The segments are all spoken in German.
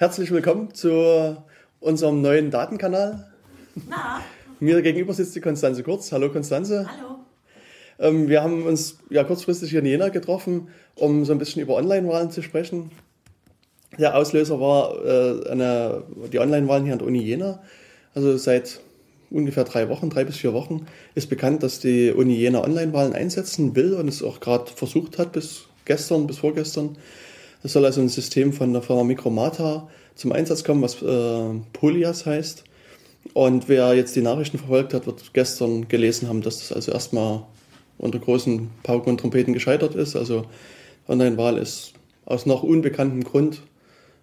Herzlich willkommen zu unserem neuen Datenkanal. Na, Mir gegenüber sitzt die Konstanze Kurz. Hallo Konstanze. hallo. Ähm, wir haben uns ja kurzfristig hier in Jena getroffen, um so ein bisschen über Online-Wahlen zu sprechen. Der Auslöser war äh, eine, die Online-Wahlen hier an der Uni Jena. Also seit ungefähr drei Wochen, drei bis vier Wochen, ist bekannt, dass die Uni Jena Online-Wahlen einsetzen will und es auch gerade versucht hat bis gestern, bis vorgestern. Es soll also ein System von der Firma Micromata zum Einsatz kommen, was äh, Polias heißt. Und wer jetzt die Nachrichten verfolgt hat, wird gestern gelesen haben, dass das also erstmal unter großen Pauken und Trompeten gescheitert ist. Also Online-Wahl ist aus noch unbekanntem Grund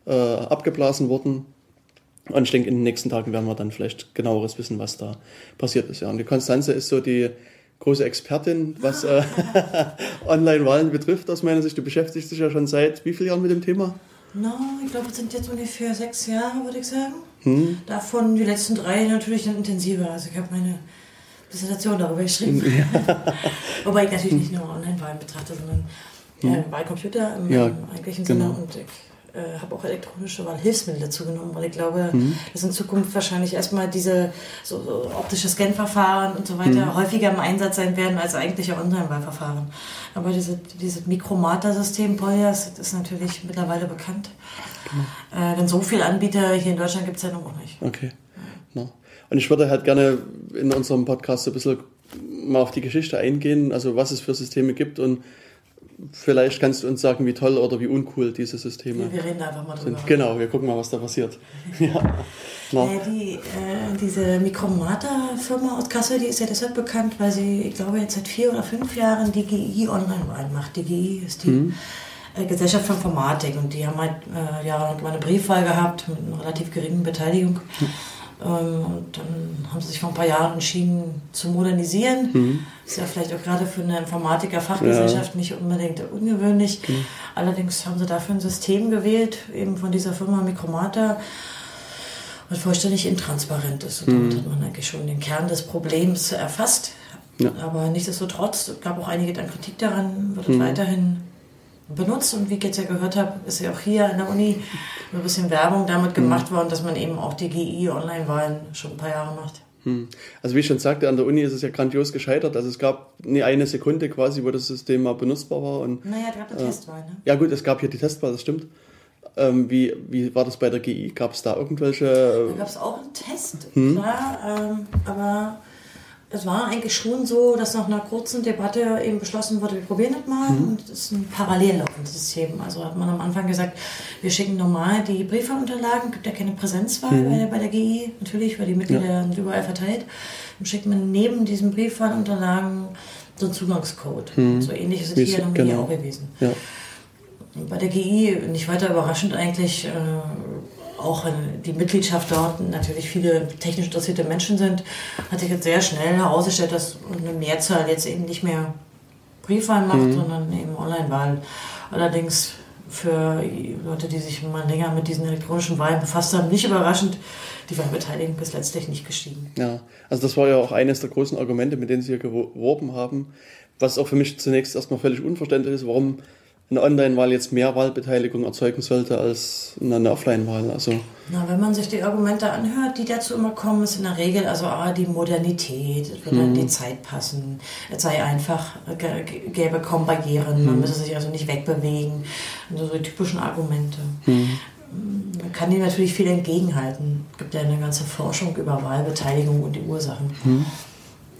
äh, abgeblasen worden. Und ich denke, in den nächsten Tagen werden wir dann vielleicht genaueres wissen, was da passiert ist. Ja. Und die Konstanze ist so die große Expertin, was äh, Online-Wahlen betrifft, aus meiner Sicht. Du beschäftigst dich ja schon seit wie vielen Jahren mit dem Thema? Na, ich glaube, es sind jetzt ungefähr sechs Jahre, würde ich sagen. Davon die letzten drei natürlich dann intensiver. Also ich habe meine Dissertation darüber geschrieben. Wobei ich natürlich nicht nur Online-Wahlen betrachte, sondern äh, Wahlcomputer im, Ja, eigentlichen Sinne. genau. Und ich äh, habe auch elektronische Wahlhilfsmittel dazu genommen, weil ich glaube, Mhm. dass in Zukunft wahrscheinlich erstmal diese so, so optische Scan-Verfahren und so weiter Mhm. häufiger im Einsatz sein werden als eigentliche Online-Wahlverfahren. Aber diese, dieses Mikromata-System Polias ist natürlich mittlerweile bekannt. Genau. Äh, denn so viele Anbieter hier in Deutschland gibt es ja noch nicht. Okay. Ja. Und ich würde halt gerne in unserem Podcast so ein bisschen mal auf die Geschichte eingehen, also was es für Systeme gibt und vielleicht kannst du uns sagen, wie toll oder wie uncool diese Systeme Wir, wir reden da einfach mal drüber. sind. Genau, wir gucken mal, was da passiert. ja. Äh, die, äh, diese Mikromata-Firma aus Kassel, die ist ja deshalb bekannt, weil sie, ich glaube, jetzt seit vier oder fünf Jahren die GI Online-Wahl macht. Die GI ist die äh, Gesellschaft für Informatik und die haben halt äh, jahrelang mal eine Briefwahl gehabt mit einer relativ geringen Beteiligung. Ähm, und dann haben sie sich vor ein paar Jahren entschieden zu modernisieren. Ist ja vielleicht auch gerade für eine Informatiker-Fachgesellschaft nicht unbedingt ungewöhnlich. Allerdings haben sie dafür ein System gewählt, eben von dieser Firma Mikromata, was vollständig intransparent ist. Und damit hat man eigentlich schon den Kern des Problems erfasst. Ja. Aber nichtsdestotrotz gab auch einige dann Kritik daran, wird es weiterhin benutzt. Und wie ich jetzt ja gehört habe, ist ja auch hier an der Uni ein bisschen Werbung damit gemacht worden, dass man eben auch die GI-Online-Wahlen schon ein paar Jahre macht. hm. Also wie ich schon sagte, an der Uni ist es ja grandios gescheitert. Also es gab nie eine Sekunde quasi, wo das System mal benutzbar war. Und Naja, gerade eine Testwahl, ne? ja gut, es gab hier die Testwahl, das stimmt. Ähm, wie, wie war das bei der GI? Gab es da irgendwelche... Da gab es auch einen Test, klar, ähm, aber es war eigentlich schon so, dass nach einer kurzen Debatte eben beschlossen wurde, wir probieren das mal und es ist ein parallel laufendes System. Also hat man am Anfang gesagt, wir schicken normal die Briefwahlunterlagen, gibt ja keine Präsenzwahl bei, der, bei der GI, natürlich, weil die Mitglieder sind überall verteilt. Dann schickt man neben diesen Briefwahlunterlagen so einen Zugangscode. So ähnlich ist es Wie hier Uni genau. auch gewesen. Ja. Bei der GI nicht weiter überraschend eigentlich äh, auch die Mitgliedschaft dort natürlich viele technisch interessierte Menschen sind, hat sich jetzt sehr schnell herausgestellt, dass eine Mehrzahl jetzt eben nicht mehr Briefwahl macht, sondern eben Online-Wahl. Allerdings für Leute, die sich mal länger mit diesen elektronischen Wahlen befasst haben, nicht überraschend, die Wahlbeteiligung ist letztlich nicht gestiegen. Ja, also das war ja auch eines der großen Argumente, mit denen sie hier geworben haben, was auch für mich zunächst erstmal völlig unverständlich ist, warum eine Online-Wahl jetzt mehr Wahlbeteiligung erzeugen sollte als eine Offline-Wahl. Also Na, wenn man sich die Argumente anhört, die dazu immer kommen, ist in der Regel also ah, die Modernität, es würde an die Zeit passen, es sei einfach, gäbe kaum Barrieren, man müsse sich also nicht wegbewegen. Also so die typischen Argumente. Man kann dem natürlich viel entgegenhalten. Es gibt ja eine ganze Forschung über Wahlbeteiligung und die Ursachen.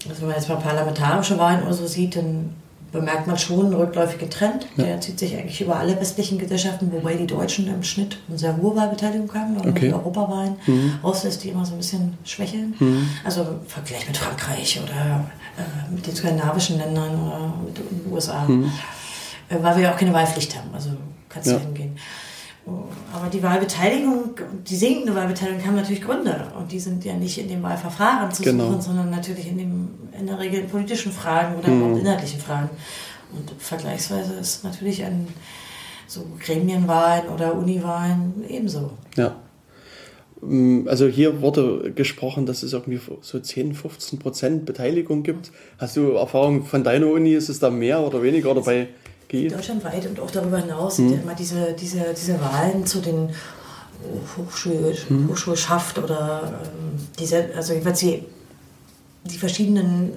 Also wenn man jetzt mal parlamentarische Wahlen oder so sieht, dann bemerkt man schon einen rückläufigen Trend. Der zieht sich eigentlich über alle westlichen Gesellschaften, wobei die Deutschen im Schnitt eine sehr hohe Wahlbeteiligung haben, und Okay. die Europawahlen rauslässt, die immer so ein bisschen schwächeln. Also im Vergleich mit Frankreich oder äh, mit den skandinavischen Ländern oder mit den USA. Äh, weil wir ja auch keine Wahlpflicht haben, also kannst du Ja. hingehen. Aber die Wahlbeteiligung, die sinkende Wahlbeteiligung haben natürlich Gründe. Und die sind ja nicht in dem Wahlverfahren zu Genau. suchen, sondern natürlich in, dem, in der Regel in politischen Fragen oder überhaupt inhaltlichen Fragen. Und vergleichsweise ist natürlich an so Gremienwahlen oder Uniwahlen ebenso. ja. Mm, Also hier wurde gesprochen, dass es irgendwie so 10, 15 Prozent Beteiligung gibt. Hast du Erfahrung von deiner Uni? Ist es da mehr oder weniger oder bei GI? Deutschlandweit und auch darüber hinaus sind ja immer diese, diese, diese Wahlen zu den mhm. Hochschulschaft oder ähm, diese, also jedenfalls die, die verschiedenen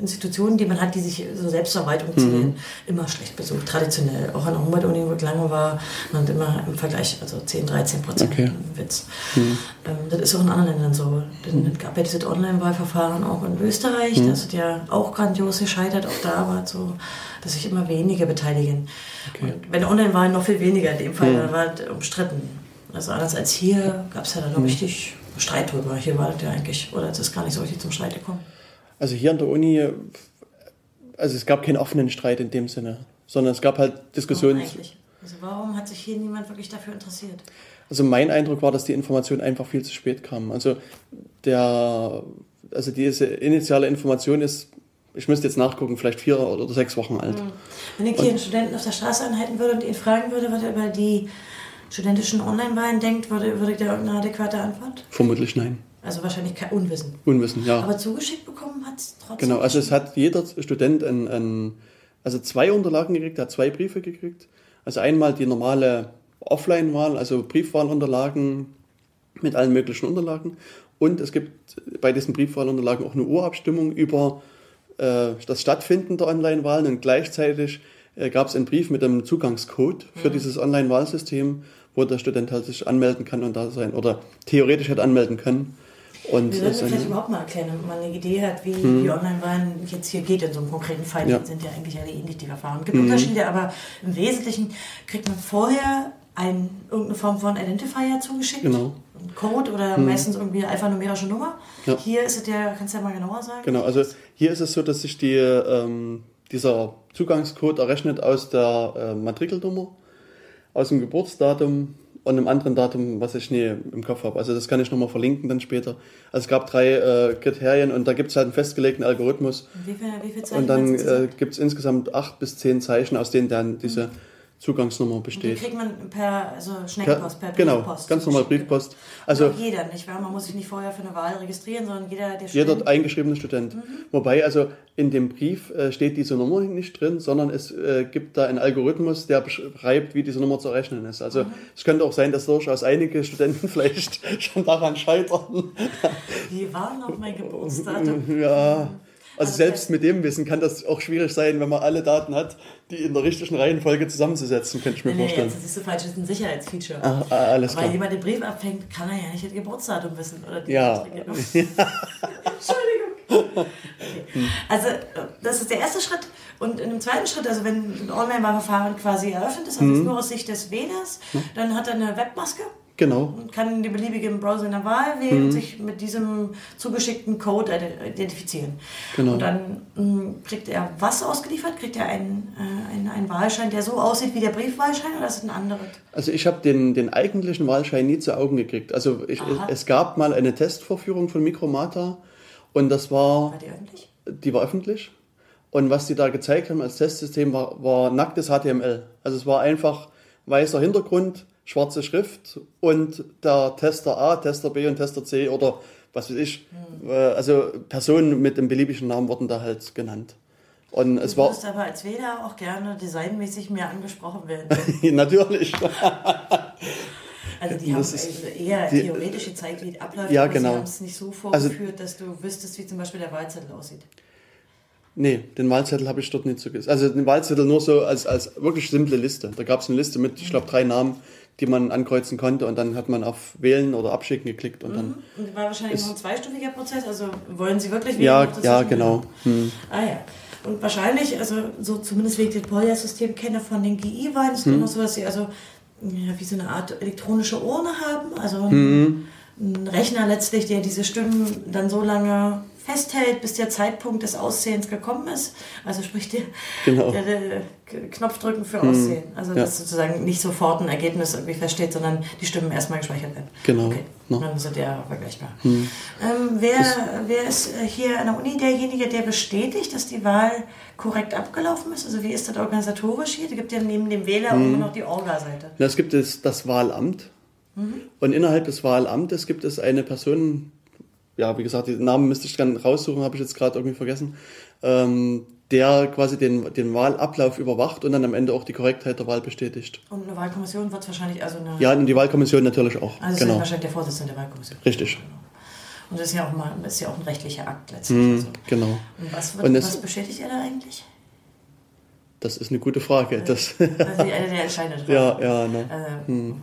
Institutionen, die man hat, die sich so Selbstverwaltung zählen, mhm. immer schlecht besucht, traditionell. Auch an der Humboldt-Uni, wo ich lange war, man immer im Vergleich, also 10, 13 Prozent okay. Witz. Mhm. Ähm, das ist auch in anderen Ländern so. Mhm. Es gab ja dieses Online-Wahlverfahren auch in Österreich, mhm. das hat ja auch grandios gescheitert, auch da war es so, dass sich immer wenige beteiligen. Okay. Und wenn Online-Wahlen noch viel weniger in dem Fall, mhm. dann war es umstritten. Also anders als hier gab es ja da noch richtig Streit drüber. Hier war das ja eigentlich, oder es ist gar nicht so richtig zum Streit gekommen. Also hier an der Uni, also es gab keinen offenen Streit in dem Sinne, sondern es gab halt Diskussionen. Warum eigentlich? Also warum hat sich hier niemand wirklich dafür interessiert? Also mein Eindruck war, dass die Information einfach viel zu spät kam. Also der, also diese initiale Information ist, ich müsste jetzt nachgucken, vielleicht vier oder sechs Wochen alt. Hm. Wenn ich hier einen Studenten auf der Straße anhalten würde und ihn fragen würde, was er über die studentischen Online-Wahlen denkt, würde, würde ich da irgendeine adäquate Antwort? Vermutlich nein. Also wahrscheinlich kein Unwissen. Unwissen, ja. Aber zugeschickt bekommen hat es trotzdem. Genau, also es hat jeder Student ein, ein, also zwei Unterlagen gekriegt, hat zwei Briefe gekriegt. Also einmal die normale Offline-Wahl, also Briefwahlunterlagen mit allen möglichen Unterlagen. Und es gibt bei diesen Briefwahlunterlagen auch eine Urabstimmung über das Stattfinden der Online-Wahlen und gleichzeitig äh, gab es einen Brief mit einem Zugangscode für mhm. dieses Online-Wahlsystem, wo der Student halt sich anmelden kann und da sein oder theoretisch hätte anmelden können. Und Wir sollten vielleicht überhaupt mal erklären, wenn man eine Idee hat, wie, mhm. wie Online-Wahlen jetzt hier geht in so einem konkreten Fall. Ja. Die sind ja eigentlich alle ähnlich, die Verfahren. Es gibt mhm. Unterschiede, aber im Wesentlichen kriegt man vorher ein, irgendeine Form von Identifier zugeschickt. Genau. Ein Code oder mhm. meistens irgendwie eine alphanumerische Nummer. Ja. Hier ist es ja, kannst du ja mal genauer sagen? Genau, also hier ist es so, dass sich die, ähm, dieser Zugangscode errechnet aus der äh, Matrikelnummer, aus dem Geburtsdatum und einem anderen Datum, was ich nie im Kopf habe. Also das kann ich nochmal verlinken dann später. Also es gab drei äh, Kriterien und da gibt es halt einen festgelegten Algorithmus. Und wie, viel, wie viele Zeichen? Und dann äh, gibt es insgesamt acht bis zehn Zeichen, aus denen dann diese mhm Zugangsnummer besteht. Die kriegt man per also Schnellpost, per, per genau, Briefpost. Genau, ganz normal Briefpost. Also jeder, nicht wahr? Man muss sich nicht vorher für eine Wahl registrieren, sondern jeder, der Student. Jeder eingeschriebene Student. Mhm. Wobei also in dem Brief äh, steht diese Nummer nicht drin, sondern es äh, gibt da einen Algorithmus, der beschreibt, wie diese Nummer zu rechnen ist. Also mhm. es könnte auch sein, dass durchaus einige Studenten vielleicht schon daran scheitern. Wie war noch mein Geburtsdatum? ja. Also, also selbst mit dem Wissen kann das auch schwierig sein, wenn man alle Daten hat, die in der richtigen Reihenfolge zusammenzusetzen, könnte ich mir nee, vorstellen. Nee, das ist so falsch, das ist ein Sicherheitsfeature. Ah, ah, alles klar. Weil jemand den Brief abfängt, kann er ja nicht das Geburtsdatum wissen. Oder die ja. Entschuldigung. Okay. Also das ist der erste Schritt. Und in dem zweiten Schritt, also wenn ein Online-Verfahren quasi eröffnet ist, also mhm. nur aus Sicht des Wählers, dann hat er eine Webmaske. Genau. Und kann die beliebige Browser in der Wahl wählen mhm. und sich mit diesem zugeschickten Code identifizieren. Genau. Und dann mh, hm, kriegt er was ausgeliefert? Kriegt er einen, äh, einen, einen, Wahlschein, der so aussieht wie der Briefwahlschein oder ist es ein anderer? Also ich habe den, den eigentlichen Wahlschein nie zu Augen gekriegt. Also ich, es gab mal eine Testvorführung von Micromata und das war... War die öffentlich? Die war öffentlich. Und was die da gezeigt haben als Testsystem war, war nacktes HTML. Also es war einfach weißer Hintergrund schwarze Schrift und der Tester A, Tester B und Tester C oder was weiß ich. Hm. Also Personen mit dem beliebigen Namen wurden da halt genannt. Und du es war aber als Wähler auch gerne designmäßig mehr angesprochen werden. Natürlich. Also die haben ist, eher die, theoretisch gezeigt, wie es abläuft, ja, genau. sie haben es nicht so also vorgeführt, also, dass du wüsstest, wie zum Beispiel der Wahlzettel aussieht. Nee, den Wahlzettel habe ich dort nicht so gesehen. Also den Wahlzettel nur so als, als wirklich simple Liste. Da gab es eine Liste mit, ich glaube, drei Namen, die man ankreuzen konnte und dann hat man auf Wählen oder Abschicken geklickt und dann. Mhm. Und war wahrscheinlich noch ein zweistufiger Prozess, also wollen Sie wirklich wählen? Ja, ja, genau. Hm. Ah ja. Und wahrscheinlich, also so zumindest wie ich das Polya-System kenne von den GI-Wahlen, ist es hm. immer so, dass sie also ja, wie so eine Art elektronische Urne haben, also hm. ein Rechner letztlich, der diese Stimmen dann so lange festhält, bis der Zeitpunkt des Aussehens gekommen ist. Also sprich der, genau. der, der Knopfdrücken für hm. Aussehen. Also ja. dass sozusagen nicht sofort ein Ergebnis irgendwie feststeht, sondern die Stimmen erstmal gespeichert werden. Genau. Okay. No. Dann sind ja vergleichbar. Hm. Ähm, wer, wer ist hier an der Uni derjenige, der bestätigt, dass die Wahl korrekt abgelaufen ist? Also wie ist das organisatorisch hier? Da gibt ja neben dem Wähler hm. auch noch die Orga-Seite. Es gibt das, das Wahlamt. Mhm. Und innerhalb des Wahlamtes gibt es eine Person, ja, wie gesagt, den Namen müsste ich dann raussuchen, habe ich jetzt gerade irgendwie vergessen. Ähm, der quasi den, den Wahlablauf überwacht und dann am Ende auch die Korrektheit der Wahl bestätigt. Und eine Wahlkommission wird wahrscheinlich also eine. Ja, und die Wahlkommission natürlich auch. Also genau. ist wahrscheinlich der Vorsitzende der Wahlkommission. Richtig. Genau. Und das ist ja auch mal ist ja auch ein rechtlicher Akt letztlich. Mm, also. Genau. Und was, wird, und was bestätigt er da eigentlich? Das ist eine gute Frage. Das also eine der entscheidenden Fragen. Ja, ja. Ne. Äh, hm.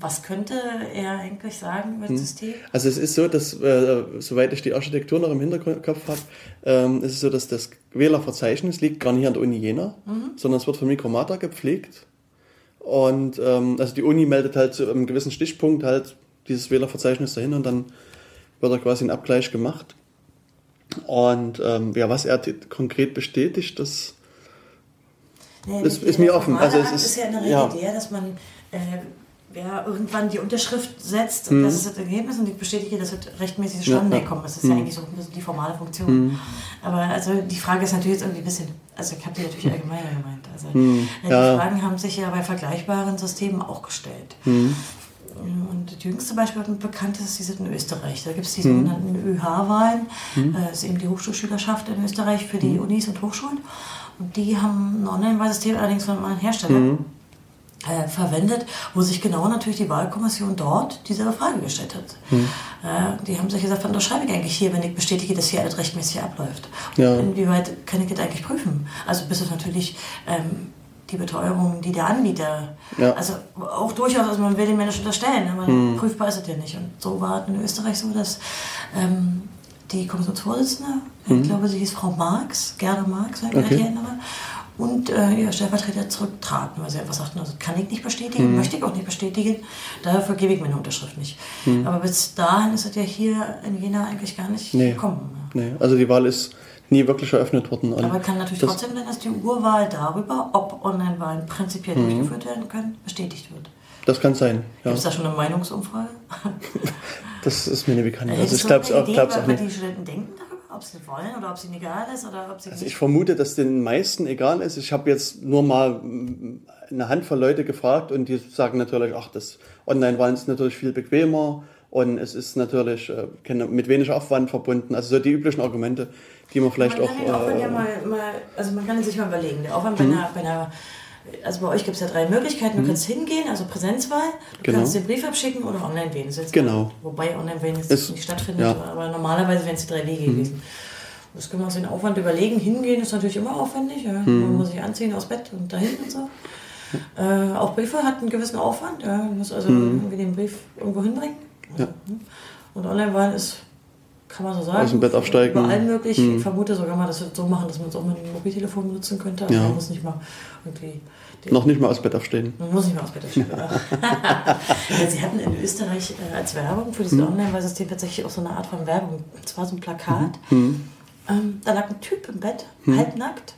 Was könnte er eigentlich sagen über das hm. System? Also es ist so, dass, äh, soweit ich die Architektur noch im Hinterkopf habe, ähm, ist es so, dass das Wählerverzeichnis liegt gar nicht an der Uni Jena, mhm. sondern es wird von Mikromata gepflegt. Und ähm, also die Uni meldet halt zu einem gewissen Stichpunkt halt dieses Wählerverzeichnis dahin und dann wird da quasi ein Abgleich gemacht. Und ähm, ja, was er konkret bestätigt, das Nee, das ist mir offen. Also es ist, ist ja in der Regel ja. der, dass man äh, ja, irgendwann die Unterschrift setzt mhm. das ist das Ergebnis und ich bestätige, das wird rechtmäßig zustande ja, kommen. Das ist mhm. ja eigentlich so die formale Funktion. Mhm. Aber also die Frage ist natürlich jetzt irgendwie ein bisschen, also ich habe die natürlich allgemeiner gemeint. Also mhm. die ja. Fragen haben sich ja bei vergleichbaren Systemen auch gestellt. Mhm. Und das jüngste Beispiel bekannt ist, die sind in Österreich. Da gibt es die mhm. sogenannten ÖH-Wahlen. Das ist eben die Hochschulschülerschaft in Österreich für die Unis und Hochschulen. Und die haben ein Online-Wahlsystem allerdings von einem Hersteller. Mhm. Äh, verwendet, wo sich genau natürlich die Wahlkommission dort dieselbe Frage gestellt hat. Mhm. Äh, die haben sich gesagt, was schreibe ich eigentlich hier, wenn ich bestätige, dass hier alles rechtmäßig abläuft? Ja. Inwieweit kann ich das eigentlich prüfen? Also bis auf natürlich ähm, die Beteuerung, die der Anbieter, ja. also auch durchaus, also man will den Menschen unterstellen, aber mhm. prüfbar ist es ja nicht. Und so war es in Österreich so, dass ähm, die Kommissionsvorsitzende, mhm. ich glaube, sie hieß Frau Marx, Gerda Marx, wenn ich mich okay. erinnere, und äh, ihr Stellvertreter zurücktraten, weil sie einfach sagten, also kann ich nicht bestätigen, mhm. möchte ich auch nicht bestätigen, dafür gebe ich meine Unterschrift nicht. Mhm. Aber bis dahin ist es ja hier in Jena eigentlich gar nicht nee. gekommen. Nee, also die Wahl ist nie wirklich eröffnet worden. Aber kann natürlich trotzdem sein, dass die Urwahl darüber, ob Online-Wahlen prinzipiell mhm. durchgeführt werden können, bestätigt wird. Das kann sein. Ja. Gibt es da schon eine Meinungsumfrage? das ist mir nicht bekannt. Also ich glaube es auch, glaub's auch nicht. die Studenten denken ob sie das wollen oder ob es ihnen egal ist oder ob sie Also ich vermute, dass den meisten egal ist. Ich habe jetzt nur mal eine Handvoll Leute gefragt und die sagen natürlich, ach, das Online-Wahlen ist natürlich viel bequemer und es ist natürlich äh, mit weniger Aufwand verbunden. Also so die üblichen Argumente, die man vielleicht man auch. äh, ja mal, mal, also man kann sich mal überlegen. Der Aufwand bei, mhm. einer, bei einer also bei euch gibt es ja drei Möglichkeiten. Du mhm. kannst hingehen, also Präsenzwahl, du genau. kannst den Brief abschicken oder online wählen. genau. wobei online wählen jetzt ist, nicht stattfindet, ja. aber normalerweise wären es die drei Wege mhm. gewesen. Das können wir uns den Aufwand überlegen. Hingehen ist natürlich immer aufwendig. Ja. Mhm. Man muss sich anziehen aus Bett und dahin und so. Äh, auch Briefe hat einen gewissen Aufwand. Ja. Man muss also mhm. irgendwie den Brief irgendwo hinbringen. Ja. Und Online-Wahl ist kann man so sagen. Aus dem Bett aufsteigen. Überall möglich. Hm. Ich vermute sogar mal, dass wir so machen, dass man es auch mit dem Mobiltelefon benutzen könnte. Also ja. man muss nicht mal irgendwie. Noch nicht mal aus Bett aufstehen. Man muss nicht mal aus Bett aufstehen. ja, sie hatten in Österreich äh, als Werbung für dieses hm. Online-Wahlsystem tatsächlich auch so eine Art von Werbung. Und zwar so ein Plakat. Hm. Ähm, da lag ein Typ im Bett, hm. halbnackt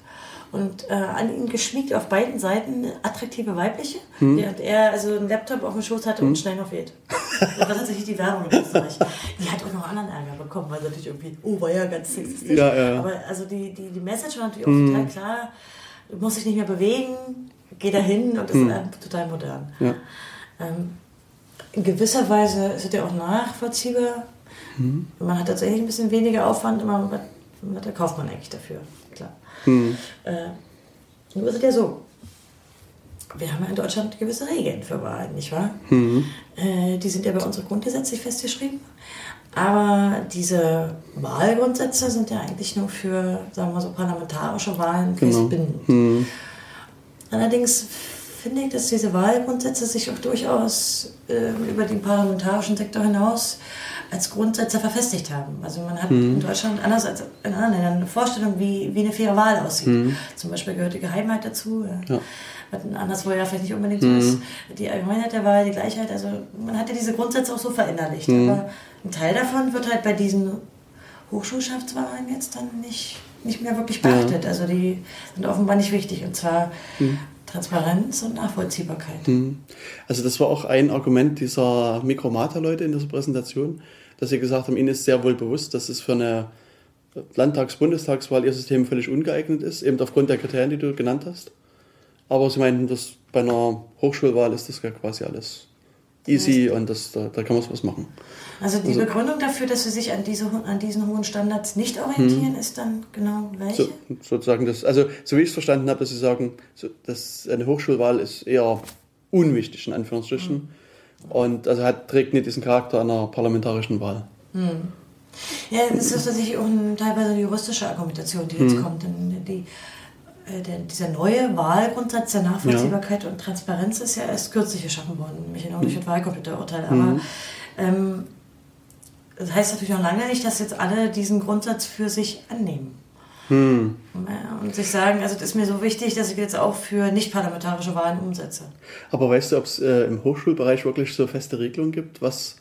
und äh, an ihn geschmiegt auf beiden Seiten attraktive weibliche, hm. während er also einen Laptop auf dem Schoß hatte hm. und schnell noch weht. Das war tatsächlich die Werbung in Österreich. Die hat auch noch anderen Ärger bekommen, weil sie natürlich irgendwie, oh, war ja ganz sexistisch. Ja, ja. Aber also die, die, die Message war natürlich auch hm. total klar, du musst dich nicht mehr bewegen, geh dahin und das hm. ist total modern. Ja. Ähm, in gewisser Weise ist es ja auch nachvollziehbar. Hm. Man hat tatsächlich ein bisschen weniger Aufwand, immer, da kauft man eigentlich dafür. Hm. Äh, nur ist es ja so, wir haben ja in Deutschland gewisse Regeln für Wahlen, nicht wahr? Mhm. Äh, die sind ja bei uns grundgesetzlich festgeschrieben. Aber diese Wahlgrundsätze sind ja eigentlich nur für, sagen wir so, parlamentarische Wahlen genau. festbindend. Mhm. Allerdings finde ich, dass diese Wahlgrundsätze sich auch durchaus äh, über den parlamentarischen Sektor hinaus als Grundsätze verfestigt haben. Also man hat mhm. in Deutschland anders als in anderen Ländern eine Vorstellung, wie, wie eine faire Wahl aussieht. Mhm. Zum Beispiel gehört die Geheimheit dazu. Ja. Was anderswo ja vielleicht nicht unbedingt so mhm. ist. Die Allgemeinheit der Wahl, die Gleichheit. Also man hat ja diese Grundsätze auch so verinnerlicht. Mhm. Aber ein Teil davon wird halt bei diesen Hochschulschaftswahlen jetzt dann nicht, nicht mehr wirklich beachtet. Ja. Also die sind offenbar nicht wichtig. Und zwar mhm. Transparenz und Nachvollziehbarkeit. Mhm. Also das war auch ein Argument dieser Mikromata-Leute in dieser Präsentation, dass sie gesagt haben, ihnen ist sehr wohl bewusst, dass es für eine Landtags-Bundestagswahl ihr System völlig ungeeignet ist, eben aufgrund der Kriterien, die du genannt hast. Aber sie meinten, dass bei einer Hochschulwahl ist das ja quasi alles easy und das, da, da kann man was machen. Also die Also- Begründung dafür, dass sie sich an, diese, an diesen hohen Standards nicht orientieren, Hm. ist dann genau welche? So, sozusagen das, also so wie ich es verstanden habe, dass Sie sagen, so, dass eine Hochschulwahl ist eher unwichtig in Anführungsstrichen und also hat, trägt nicht diesen Charakter einer parlamentarischen Wahl. Ja, das ist tatsächlich auch ein, teilweise eine juristische Argumentation, die Hm. jetzt kommt. Denn die, der, dieser neue Wahlgrundsatz der Nachvollziehbarkeit und Transparenz ist ja erst kürzlich geschaffen worden, nämlich genau durch das Wahlcomputerurteil. Aber ähm, das heißt natürlich noch lange nicht, dass jetzt alle diesen Grundsatz für sich annehmen. Ja, Und sich sagen, also das ist mir so wichtig, dass ich jetzt auch für nicht-parlamentarische Wahlen umsetze. Aber weißt du, ob es äh, im Hochschulbereich wirklich so feste Regelungen gibt, was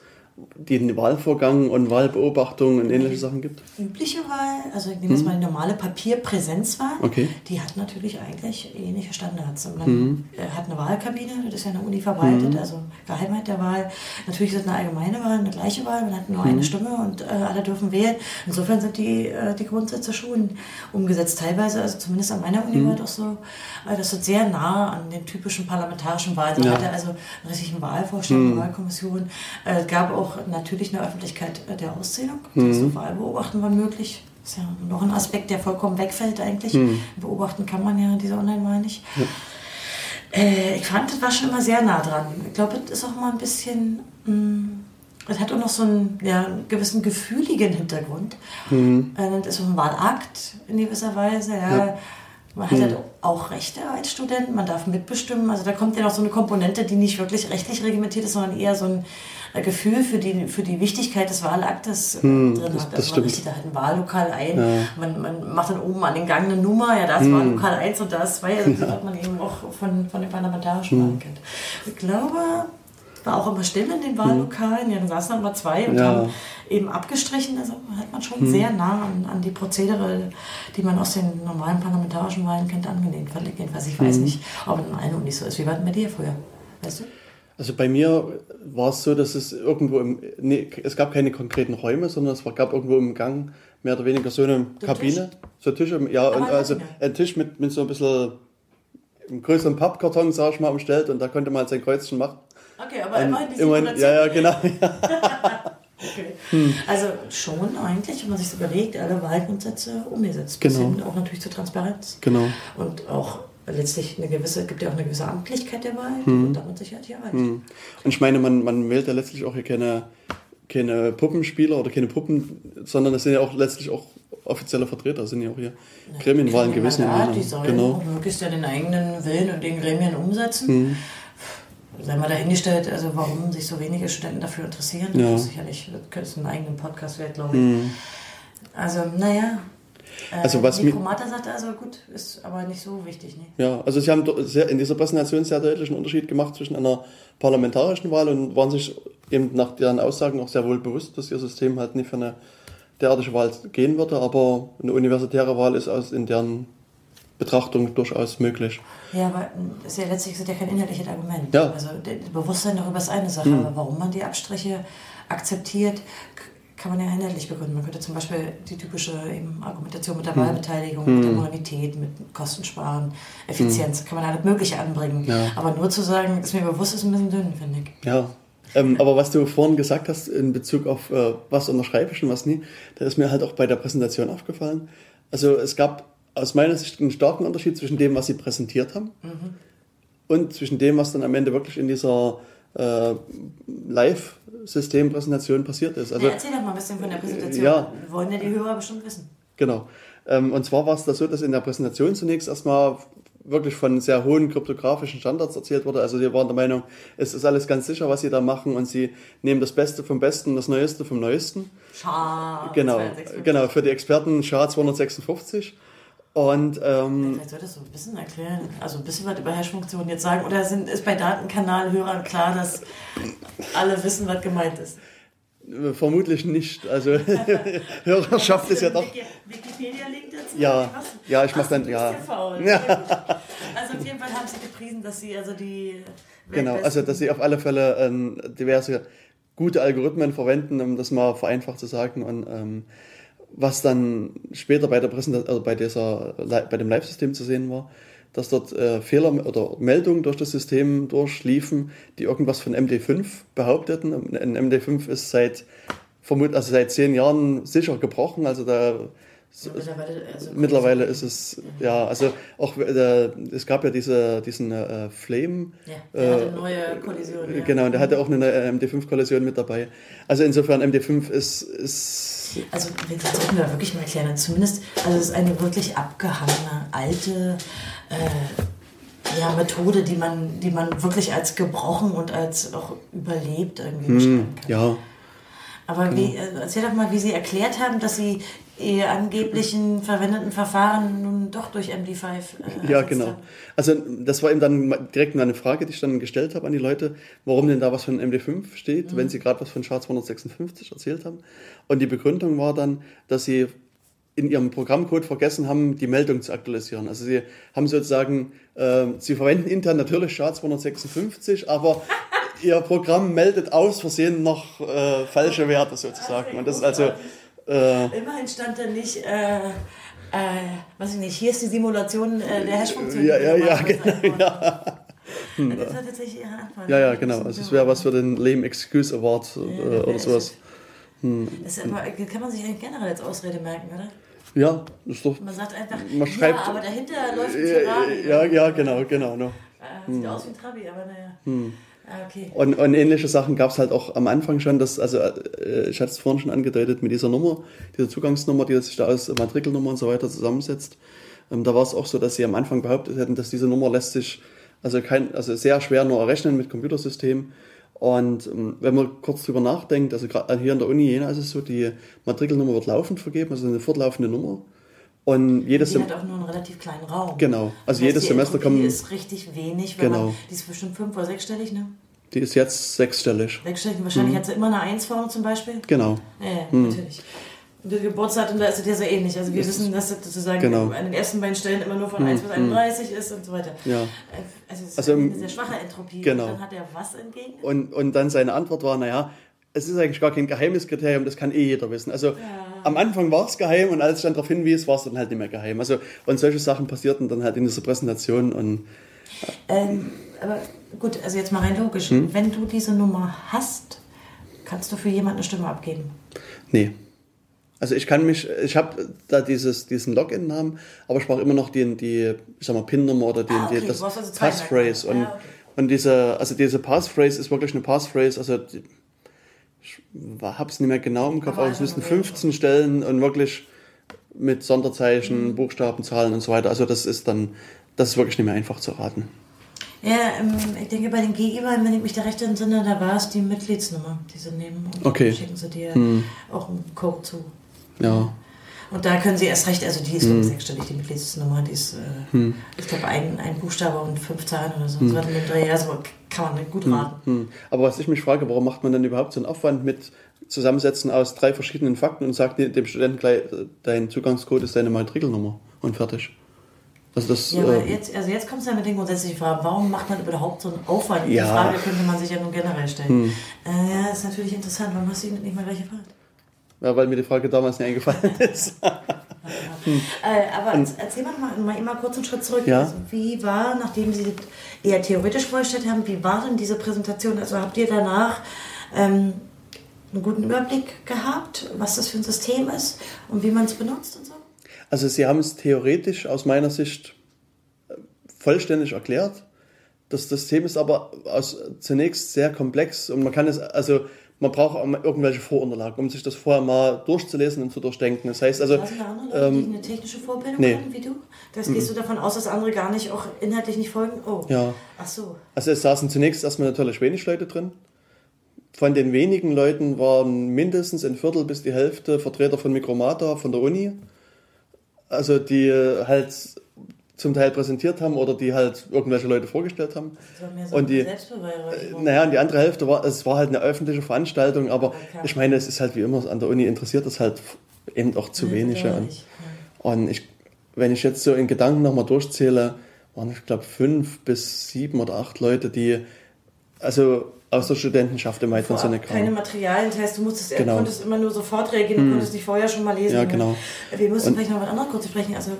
den Wahlvorgang und Wahlbeobachtung und ähnliche Sachen gibt? übliche Wahl, also ich nehme jetzt mal die normale Papierpräsenzwahl. Okay. die hat natürlich eigentlich ähnliche Standards. Man Mhm. äh, hat eine Wahlkabine, das ist ja der Uni verbreitet, also Geheimheit der Wahl. Natürlich ist es eine allgemeine Wahl, eine gleiche Wahl, man hat nur Mhm. eine Stimme und äh, alle dürfen wählen. Insofern sind die, äh, die Grundsätze schon umgesetzt. Teilweise, also zumindest an meiner Mhm. Uni war das so, äh, das ist sehr nah an den typischen parlamentarischen Wahlen. Man Ja. hatte also einen richtigen Wahlvorstand, Mhm. eine Wahlkommission. Äh, Es gab auch natürlich eine Öffentlichkeit äh, der Auszählung. Mhm. Das Wahlbeobachten war möglich. Das ist ja noch ein Aspekt, der vollkommen wegfällt eigentlich. Mhm. Beobachten kann man ja diese Online-Wahl nicht. Äh, ich fand, das war schon immer sehr nah dran. Ich glaube, das ist auch mal ein bisschen. Mh, es hat auch noch so einen, ja, gewissen gefühligen Hintergrund. Mhm. Äh, Das ist so ein Wahlakt in gewisser Weise. Ja. Ja. Man hat halt auch Rechte als Student, man darf mitbestimmen. Also da kommt ja noch so eine Komponente, die nicht wirklich rechtlich reglementiert ist, sondern eher so ein Gefühl für die, für die Wichtigkeit des Wahlaktes äh, drin das- hat. Also man richtet da halt ein Wahllokal ein, Ja. man, man macht dann oben an den Gang eine Nummer, ja, da ist Wahllokal 1 und da ist 2, also das hat man eben auch von, von den parlamentarischen Wahlen kennt. Ich glaube, war auch immer still in den Wahllokalen, ja, dann saßen dann mal zwei und Ja. haben eben abgestrichen, also hat man schon sehr nah an, an die Prozedere, die man aus den normalen parlamentarischen Wahlen kennt, angelehnt. Jedenfalls, ich weiß nicht, ob es in allen Unis so ist. Wie war denn bei dir früher? Weißt du? Also bei mir war es so, dass es irgendwo im, nee, es gab keine konkreten Räume, sondern es gab irgendwo im Gang mehr oder weniger so eine Kabine, so Tische, ja, und eine also Kabine. ein Tisch mit, mit so ein bisschen einem größeren Pappkarton, sag ich mal, umstellt und da konnte man halt sein Kreuzchen machen. Okay, aber Und immerhin die immerhin, ja, ja, genau. Ja. Okay. Also schon eigentlich, wenn man sich überlegt, alle Wahlgrundsätze umgesetzt. Genau. Hin auch natürlich zur Transparenz. Genau. Und auch letztlich eine gewisse, gibt ja auch eine gewisse Amtlichkeit der Wahl, die wird damit sicherlich erreicht. Und ich meine, man, man wählt ja letztlich auch hier keine, keine Puppenspieler oder keine Puppen, sondern es sind ja auch letztlich auch offizielle Vertreter, sind ja auch hier Gremienwahlen gewesen. Ja, die sollen Genau. auch möglichst ja den eigenen Willen und den Gremien umsetzen. Sei mal dahingestellt, also warum sich so wenige Studenten dafür interessieren, Ja. das ist sicherlich, das ist einen eigenen Podcast wert, glaube ich. Also, naja. Äh, Also was mi- Mikromata sagt also, gut, ist aber nicht so wichtig, ne? Ja, also sie haben sehr, in dieser Präsentation sehr deutlichen Unterschied gemacht zwischen einer parlamentarischen Wahl und waren sich eben nach deren Aussagen auch sehr wohl bewusst, dass ihr System halt nicht für eine derartige Wahl gehen würde, aber eine universitäre Wahl ist aus in deren Betrachtung durchaus möglich. Ja, aber das ist ja letztlich ist ja kein inhaltliches Argument. Ja. Also das Bewusstsein darüber ist eine Sache, aber warum man die Abstriche akzeptiert, kann man ja inhaltlich begründen. Man könnte zum Beispiel die typische eben Argumentation mit der Wahlbeteiligung, mit der Moralität, mit Kostensparen, Effizienz, kann man alles Mögliche anbringen. Ja. Aber nur zu sagen, ist mir bewusst, ist ein bisschen dünn, finde ich. Ja. Ähm, aber was du vorhin gesagt hast in Bezug auf äh, was unterschreibe ich und was nie, da ist mir halt auch bei der Präsentation aufgefallen. Also es gab aus meiner Sicht einen starken Unterschied zwischen dem, was sie präsentiert haben und zwischen dem, was dann am Ende wirklich in dieser äh, Live-System-Präsentation passiert ist. Also ja, erzähl doch mal ein bisschen von der Präsentation. Ja. Wollen ja die Hörer bestimmt wissen. Genau. Ähm, und zwar war es da so, dass in der Präsentation zunächst erstmal wirklich von sehr hohen kryptografischen Standards erzählt wurde. Also sie waren der Meinung, es ist alles ganz sicher, was sie da machen und sie nehmen das Beste vom Besten, das Neueste vom Neuesten. Schade. Genau, 256. genau, für die Experten SHA 256. Und ähm, Vielleicht solltest du ein bisschen erklären, also ein bisschen was über Hashfunktionen jetzt sagen. Oder sind, ist bei Datenkanalhörern klar, dass alle wissen, was gemeint ist? vermutlich nicht. Also Hörerschaft ist ja doch. Wiki- Wikipedia-Link dazu? Ja, Was? ja, ich mach Ach, dann- ja. Ja. Gut. Also auf jeden Fall haben sie gepriesen, dass sie also die Genau, also dass sie auf alle Fälle ähm, diverse gute Algorithmen verwenden, um das mal vereinfacht zu sagen. Und ähm, was dann später bei der Präsentation, also bei dieser bei dem Live-System zu sehen war, dass dort äh, Fehler oder Meldungen durch das System durchliefen, die irgendwas von MD5 behaupteten. Ein MD5 ist seit vermut, also seit zehn Jahren sicher gebrochen, also da ja, mittlerweile, also mittlerweile ist es, ja, also auch äh, es gab ja diese, diesen äh, Flame. Ja, der äh, hatte eine neue Kollision. Ja. Genau, der hatte auch eine MD5-Kollision mit dabei. Also insofern MD5 ist, ist also das sollten wir wirklich mal erklären. Zumindest, also es ist eine wirklich abgehangene, alte äh, ja, Methode, die man, die man wirklich als gebrochen und als auch überlebt irgendwie hm, beschreiben kann. Ja. Aber genau. wie, äh, erzähl doch mal, wie Sie erklärt haben, dass Sie Ihr angeblichen verwendeten Verfahren nun doch durch MD5 äh, Ja, genau. Haben. Also das war eben dann direkt eine Frage, die ich dann gestellt habe an die Leute, warum denn da was von MD5 steht, mhm. wenn sie gerade was von SHA-256 erzählt haben. Und die Begründung war dann, dass sie in ihrem Programmcode vergessen haben, die Meldung zu aktualisieren. Also sie haben sozusagen, äh, sie verwenden intern natürlich SHA-256, aber ihr Programm meldet aus Versehen noch äh, falsche Werte sozusagen. Und das ist also. Äh, Immerhin stand da nicht. Äh, äh, weiß ich nicht, hier ist die Simulation äh, der Hash-Funktion. Ja, ja, ja, genau. Ja. Hm, das war tatsächlich ihre Antwort. Ja, ja, genau. Also es wäre was für den Lame Excuse Award ja, äh, oder sowas. Hm. Das aber, kann man sich eigentlich generell als Ausrede merken, oder? Ja, das ist doch. Man sagt einfach, man schreibt, ja, aber dahinter läuft ein Ferrari. Ja, ja, genau, genau. Äh, sieht hm. aus wie ein Trabi, aber naja. Hm. Ah, okay. Und, und ähnliche Sachen gab es halt auch am Anfang schon, dass, also äh, ich hatte es vorhin schon angedeutet mit dieser Nummer, dieser Zugangsnummer, die sich da aus Matrikelnummer und so weiter zusammensetzt. Ähm, da war es auch so, dass sie am Anfang behauptet hätten, dass diese Nummer lässt sich also, kein, also sehr schwer nur errechnen mit Computersystemen. Und ähm, wenn man kurz drüber nachdenkt, also gerade hier in der Uni Jena ist es so, die Matrikelnummer wird laufend vergeben, also eine fortlaufende Nummer. Und jedes die hat auch nur einen relativ kleinen Raum. Genau. Also das jedes die Semester kommen. Die ist richtig wenig. genau. Man, die ist bestimmt fünf- oder sechsstellig, ne? Die ist jetzt sechsstellig. Sechsstellig. Wahrscheinlich mhm. hat sie immer eine Eins vorne zum Beispiel. Genau. Ja, mhm. natürlich. Und das Geburtsdatum, da ist es ja so ähnlich. Also wir das wissen, dass das sozusagen genau. an den ersten beiden Stellen immer nur von mhm. 1 bis 31 ist und so weiter. Ja. Äh, also es ist also, eine sehr schwache Entropie. Genau. Und dann hat er was entgegen? Und, und dann seine Antwort war, naja, es ist eigentlich gar kein geheimes Kriterium, das kann eh jeder wissen. Also ja. am Anfang war es geheim und als ich dann darauf hinwies, war es dann halt nicht mehr geheim. Also und solche Sachen passierten dann halt in dieser Präsentation und ähm, aber gut, also jetzt mal rein logisch. Hm? Wenn du diese Nummer hast, kannst du für jemanden eine Stimme abgeben? Nee. Also ich kann mich, ich habe da dieses, diesen Login-Namen, aber ich brauche immer noch die, die ich sag mal, PIN-Nummer oder die, ah, okay. die das also Passphrase. Und, ja, okay. und diese, also diese Passphrase ist wirklich eine Passphrase, also die, ich habe es nicht mehr genau im Kopf, aber es müssten 15 Stellen und wirklich mit Sonderzeichen, mhm. Buchstaben, Zahlen und so weiter. Also das ist dann, das ist wirklich nicht mehr einfach zu raten. Ja, ähm, ich denke bei den GI-Wahlen, wenn ich mich da recht entsinne, da war es die Mitgliedsnummer, die sie nehmen und okay. schicken sie dir hm. auch einen Code zu. Ja. Und da können sie erst recht, also die ist hm. sechsstellig, die Mitgliedsnummer, die ist, äh, hm. ich glaube, ein, ein Buchstabe und fünf Zahlen oder so. Hm. Also kann man gut hm. raten. Hm. Aber was ich mich frage, warum macht man denn überhaupt so einen Aufwand mit Zusammensetzen aus drei verschiedenen Fakten und sagt dem Studenten gleich, dein Zugangscode ist deine Matrikelnummer und fertig? Also, das, ja, äh, jetzt, also jetzt kommt es ja mit den grundsätzlichen Fragen. Warum macht man überhaupt so einen Aufwand? Ja. Die Frage könnte man sich ja nun generell stellen. Hm. Äh, ja, ist natürlich interessant. Warum hast du ihn nicht mal gleich gefragt? Ja, weil mir die Frage damals nicht eingefallen ist. hm. äh, aber Und, erzähl mal, mal, mal immer kurz einen Schritt zurück. Ja? Also, wie war, nachdem Sie eher theoretisch vorgestellt haben, wie war denn diese Präsentation? Also habt ihr danach ähm, einen guten Überblick gehabt, was das für ein System ist und wie man es benutzt und so? Also Sie haben es theoretisch aus meiner Sicht äh, vollständig erklärt. Das System ist aber aus, zunächst sehr komplex und man kann es, also man braucht auch irgendwelche Vorunterlagen, um sich das vorher mal durchzulesen und zu durchdenken. Das heißt also. Sind da andere Leute, ähm, die eine technische Vorbildung nee. haben wie du? Das gehst du davon aus, dass andere gar nicht auch inhaltlich nicht folgen? Oh. Ja. Ach so. Also es saßen zunächst erstmal natürlich wenig Leute drin. Von den wenigen Leuten waren mindestens ein Viertel bis die Hälfte Vertreter von Mikromata, von der Uni also die halt zum Teil präsentiert haben oder die halt irgendwelche Leute vorgestellt haben. Das war mehr so und die, äh, naja, und die andere Hälfte war, es war halt eine öffentliche Veranstaltung, aber okay. ich meine, es ist halt wie immer an der Uni interessiert es halt eben auch zu ja, wenige. Und, und ich, wenn ich jetzt so in Gedanken nochmal durchzähle, waren ich glaube fünf bis sieben oder acht Leute, die also aus der Studentenschaft im weiteren Sinne kamen. Keine Materialien, das heißt, du musstest, genau. konntest immer nur sofort reagieren, du hm. konntest dich vorher schon mal lesen. Ja, genau. Wir müssen und, vielleicht noch was anderes kurz sprechen. Also,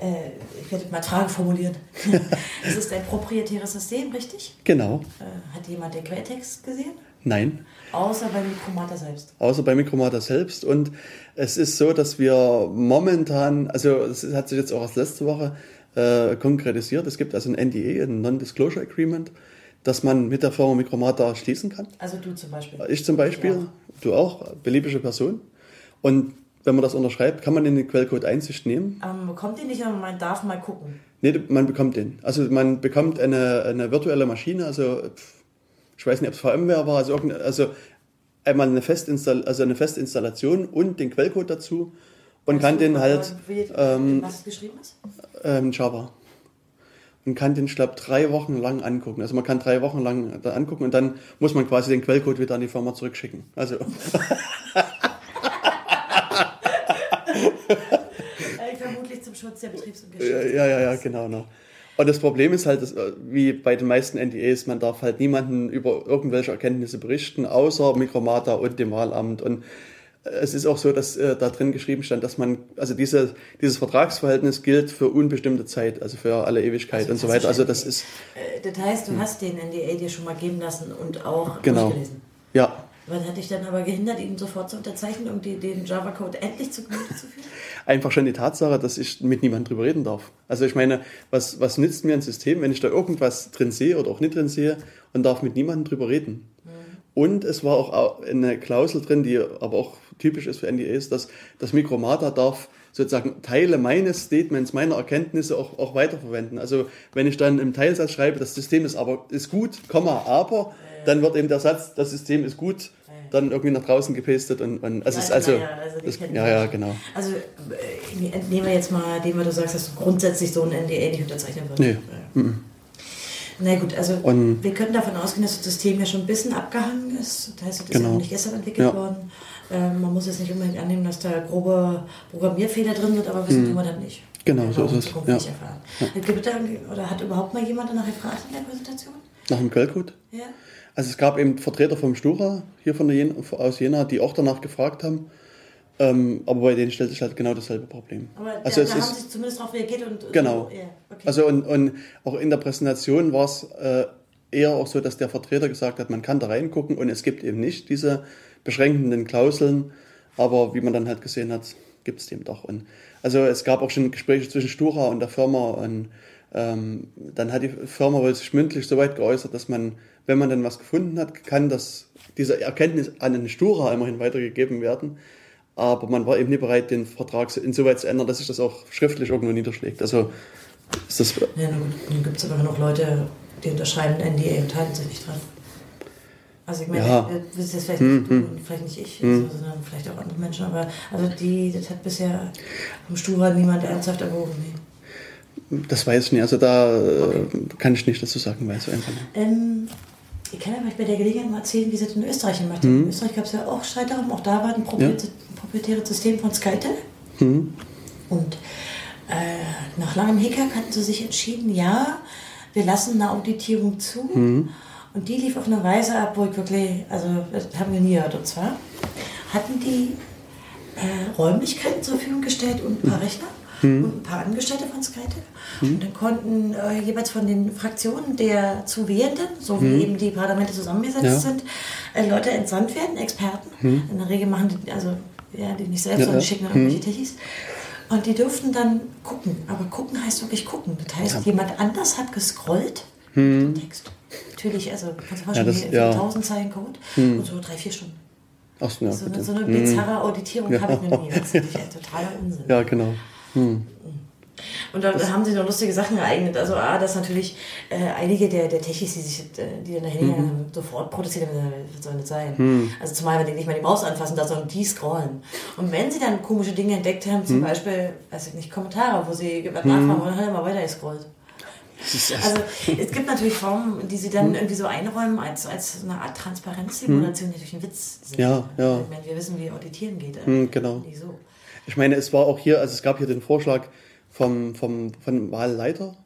Äh, ich werde mal Frage formulieren. es ist ein proprietäres System, richtig? Genau. Äh, hat jemand den Quelltext gesehen? Nein. Außer bei Mikromata selbst. Außer bei Mikromata selbst. Und es ist so, dass wir momentan, also es hat sich jetzt auch erst letzte Woche äh, konkretisiert. Es gibt also ein NDA, ein Non-Disclosure Agreement, das man mit der Firma Mikromata schließen kann. Also du zum Beispiel. Ich zum Beispiel, Ja. du auch, beliebige Person. Und wenn man das unterschreibt, kann man den Quellcode Einsicht nehmen. Man bekommt den nicht, aber man darf mal gucken. Nee, man bekommt den. Also man bekommt eine, eine virtuelle Maschine, also ich weiß nicht, ob es VMware war, also, also einmal eine, Festinstall also eine Festinstallation und den Quellcode dazu und kann Weißt du, den halt Also, wie, ähm, was es geschrieben ist? ähm, Java. Und kann den, ich glaube, drei Wochen lang angucken. Also man kann drei Wochen lang angucken und dann muss man quasi den Quellcode wieder an die Firma zurückschicken. Also vermutlich zum Schutz der Betriebs- und Ja, Geschäftsordnung. ja, ja, ja, genau. Ne. Und das Problem ist halt, dass, äh, wie bei den meisten NDAs, man darf halt niemanden über irgendwelche Erkenntnisse berichten, außer Mikromata und dem Wahlamt. Und äh, es ist auch so, dass äh, da drin geschrieben stand, dass man, also diese, dieses Vertragsverhältnis gilt für unbestimmte Zeit, also für alle Ewigkeit und so weiter. Also das ist, Äh, Das heißt, du hast den NDA dir schon mal geben lassen und auch Hm. genau. durchgelesen. Ja, Was hat dich dann aber gehindert, ihn sofort zu unterzeichnen, um die, den Java-Code endlich zu Gemüte zu führen? einfach schon die Tatsache, dass ich mit niemandem drüber reden darf. Also ich meine, was, was nützt mir ein System, wenn ich da irgendwas drin sehe oder auch nicht drin sehe und darf mit niemandem drüber reden? Und es war auch eine Klausel drin, die aber auch typisch ist für NDAs, dass das Mikromata darf sozusagen Teile meines Statements, meiner Erkenntnisse auch, auch weiterverwenden. Also wenn ich dann im Teilsatz schreibe, das System ist aber ist gut, Komma, aber, dann wird eben der Satz, das System ist gut, dann irgendwie nach draußen gepastet und, und also, ist also, also die das, ja, ja, genau. Also äh, entnehmen wir jetzt mal dem, was du sagst, dass du grundsätzlich so ein NDA nicht unterzeichnen würdest. Nee. Ja. Na gut, also Und- wir können davon ausgehen, dass das System ja schon ein bisschen abgehangen ist. Das heißt, das ist Genau. ja nicht gestern entwickelt Ja. worden. Ähm, man muss jetzt nicht unbedingt annehmen, dass da grobe Programmierfehler drin sind, aber wissen tun wir dann nicht. Mhm. Genau, so ist es. Ja. nicht erfahren. Gibt da, oder hat überhaupt mal jemand danach gefragt in der Präsentation? Nach dem Quellcode? Ja. Also es gab eben Vertreter vom Stura hier von der Jen aus Jena, die auch danach gefragt haben. Ähm, aber bei denen stellt sich halt genau dasselbe Problem. Aber also da, es da haben ist sie zumindest darauf reagiert und Genau. So, ja, okay. also und, und auch in der Präsentation war es äh, eher auch so, dass der Vertreter gesagt hat, man kann da reingucken und es gibt eben nicht diese beschränkenden Klauseln, aber wie man dann halt gesehen hat, gibt es eben doch. Und also es gab auch schon Gespräche zwischen Stura und der Firma und ähm, dann hat die Firma wohl sich mündlich so weit geäußert, dass man, wenn man dann was gefunden hat, kann das, diese Erkenntnis an den Stura immerhin weitergegeben werden. Aber man war eben nicht bereit, den Vertrag so- insoweit zu ändern, dass sich das auch schriftlich irgendwo niederschlägt. Also ist das Ja, gut, dann gibt es aber noch Leute, die unterschreiben NDA und halten sich nicht dran. Also ich meine, Ja. Hm, äh, das ist jetzt vielleicht nicht du und vielleicht nicht ich, jetzt, sondern vielleicht auch andere Menschen, aber also die, das hat bisher vom Stura niemand ernsthaft erwogen. Nee. Das weiß ich nicht. Also da äh, kann ich nicht dazu sagen, weiß ich einfach nicht. Ähm, ich kann ja bei der Gelegenheit mal erzählen, wie sie das in Österreich gemacht. Mhm. In Österreich gab es ja auch darum, auch da war ein proprietä- proprietäres System von Skytel. Mhm. Und äh, nach langem Hickhack hatten sie sich entschieden, ja, wir lassen eine Auditierung zu. Mhm. Und die lief auf eine Weise ab, wo ich wirklich, also das haben wir nie gehört. Und zwar hatten die äh, Räumlichkeiten zur Verfügung gestellt und ein Mhm. paar Rechner und ein paar Angestellte von Skytel. Und dann konnten äh, jeweils von den Fraktionen der zu Wählenden, so wie eben die Parlamente zusammengesetzt Mhm. Ja. sind, äh, Leute entsandt werden, Experten. In der Regel machen die, also ja, die nicht selbst, Ja, sondern ja. schicken dann irgendwelche Techis. Und die dürften dann gucken. Aber gucken heißt wirklich gucken. Das heißt, jemand anders hat gescrollt den Text. Natürlich, also kannst du vorstellen, das- hier ja. so 1000 Zeilen Code und so drei, vier Stunden. Ach so, ja, So, so eine bizarre Auditierung habe ich noch nie. Das ist ein totaler Unsinn. ja, genau. Und da haben sie noch lustige Sachen ereignet. Also A, dass natürlich äh, einige der, der Techis, die sich äh, die dann dahin Mhm. haben, sofort protestiert haben, was soll das sein? Also zumal wenn die nicht mal die Maus anfassen, da sondern die scrollen. Und wenn sie dann komische Dinge entdeckt haben, Mhm. zum Beispiel, weiß ich nicht, Kommentare, wo sie nachfragen wollen, dann hat er mal weiter gescrollt. Also es gibt natürlich Formen, die sie Mhm. dann irgendwie so einräumen als, als eine Art Transparenzsimulation, die durch einen Witz sind. Ja, ja. Ich meine, wir wissen, wie Auditieren geht. äh, genau. Nicht so. Ich meine, es war auch hier, also es gab hier den Vorschlag vom, vom, vom Wahlleiter,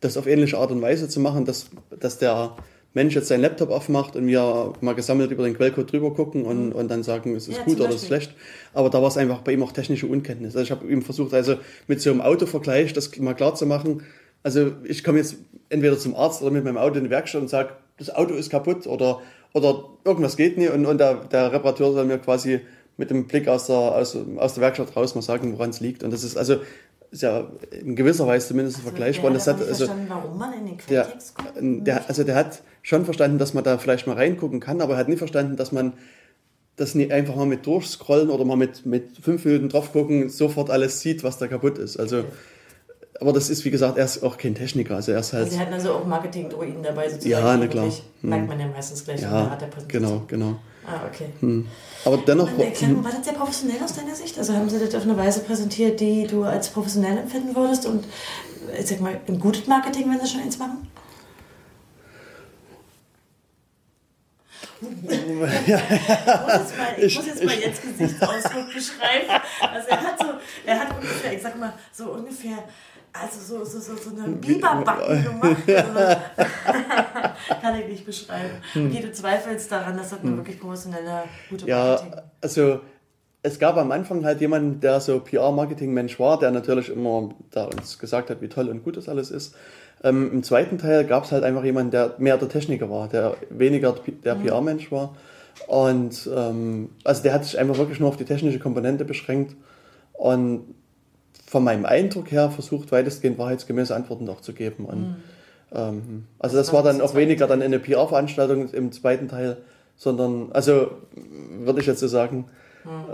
das auf ähnliche Art und Weise zu machen, dass, dass der Mensch jetzt seinen Laptop aufmacht und wir mal gesammelt über den Quellcode drüber gucken und, und dann sagen, es ist Ja, gut oder es ist schlecht. Aber da war es einfach bei ihm auch technische Unkenntnis. Also ich habe ihm versucht, also mit so einem Autovergleich das mal klar zu machen. Also ich komme jetzt entweder zum Arzt oder mit meinem Auto in die Werkstatt und sage, das Auto ist kaputt oder, oder irgendwas geht nicht und, und der, der Reparateur soll mir quasi mit dem Blick aus der, aus, aus der Werkstatt raus mal sagen, woran es liegt. Und das ist also ist ja in gewisser Weise zumindest vergleichbar. Und Der das hat nicht also, verstanden, warum man in den der, Quelltext guckt. der, also der hat schon verstanden, dass man da vielleicht mal reingucken kann, aber er hat nie verstanden, dass man das nicht einfach mal mit durchscrollen oder mal mit, mit fünf Minuten drauf gucken, sofort alles sieht, was da kaputt ist. Also, aber das ist, wie gesagt, er ist auch kein Techniker. Also er ist halt, Also sie hatten also auch Marketing-Druiden dabei sozusagen. Ja, na klar. wirklich- Hm. Merkt man ja meistens gleich in der ja, Art der Präsentation. genau, genau. Ah, okay. Aber dennoch, Und, äh, klang- war das sehr professionell aus deiner Sicht? Also haben sie das auf eine Weise präsentiert, die du als professionell empfinden würdest und ich sag mal, ein gutes Marketing, wenn sie schon eins machen? Ich muss jetzt mal, ich muss jetzt mal jetzt Gesichtsausdruck beschreiben. Also er hat so, er hat ungefähr, ich sag mal, so ungefähr, also so, so, so, so eine Biberbacken gemacht. Kann ich nicht beschreiben. Okay, du zweifelst daran, dass das ein wirklich professioneller, guter ja, Marketing also es gab am Anfang halt jemanden, der so PR-Marketing-Mensch war, der natürlich immer da uns gesagt hat, wie toll und gut das alles ist. Ähm, Im zweiten Teil gab es halt einfach jemanden, der mehr der Techniker war, der weniger der PR-Mensch war. Und ähm, also der hat sich einfach wirklich nur auf die technische Komponente beschränkt und von meinem Eindruck her versucht, weitestgehend wahrheitsgemäße Antworten auch zu geben. Und, ähm, also das, Das war dann auch weniger dann eine PR-Veranstaltung im zweiten Teil, sondern, also würde ich jetzt so sagen,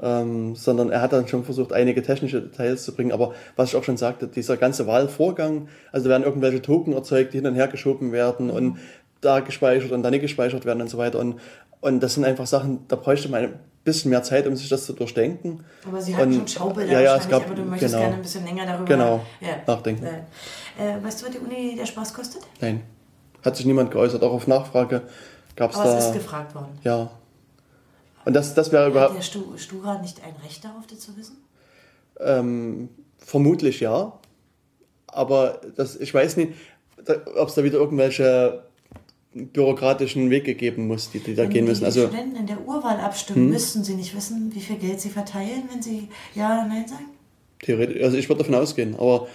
ähm, sondern er hat dann schon versucht, einige technische Details zu bringen. Aber was ich auch schon sagte, dieser ganze Wahlvorgang, also werden irgendwelche Token erzeugt, die hin und her geschoben werden und da gespeichert und da nicht gespeichert werden und so weiter. Und, und das sind einfach Sachen, da bräuchte man bisschen mehr Zeit, um sich das zu durchdenken. Aber sie hatten schon Schaubilder ja, ja, es gab- aber du möchtest genau. gerne ein bisschen länger darüber Genau, ja. nachdenken. Ja. Äh, weißt du, was die Uni der Spaß kostet? Nein, hat sich niemand geäußert. Auch auf Nachfrage gab es Aber es da. ist gefragt worden. Ja. Und das, das wäre Hat überhaupt. der Stu Stura nicht ein Recht darauf, das zu wissen? Ähm, vermutlich ja. Aber das, ich weiß nicht, ob es da wieder irgendwelche bürokratischen Wege geben muss, die, die da Wenn gehen die müssen. Also, Studenten in der Urwahl abstimmen, Hm? müssten sie nicht wissen, wie viel Geld sie verteilen, wenn sie Ja oder Nein sagen? theoretisch, also ich würde davon ausgehen, aber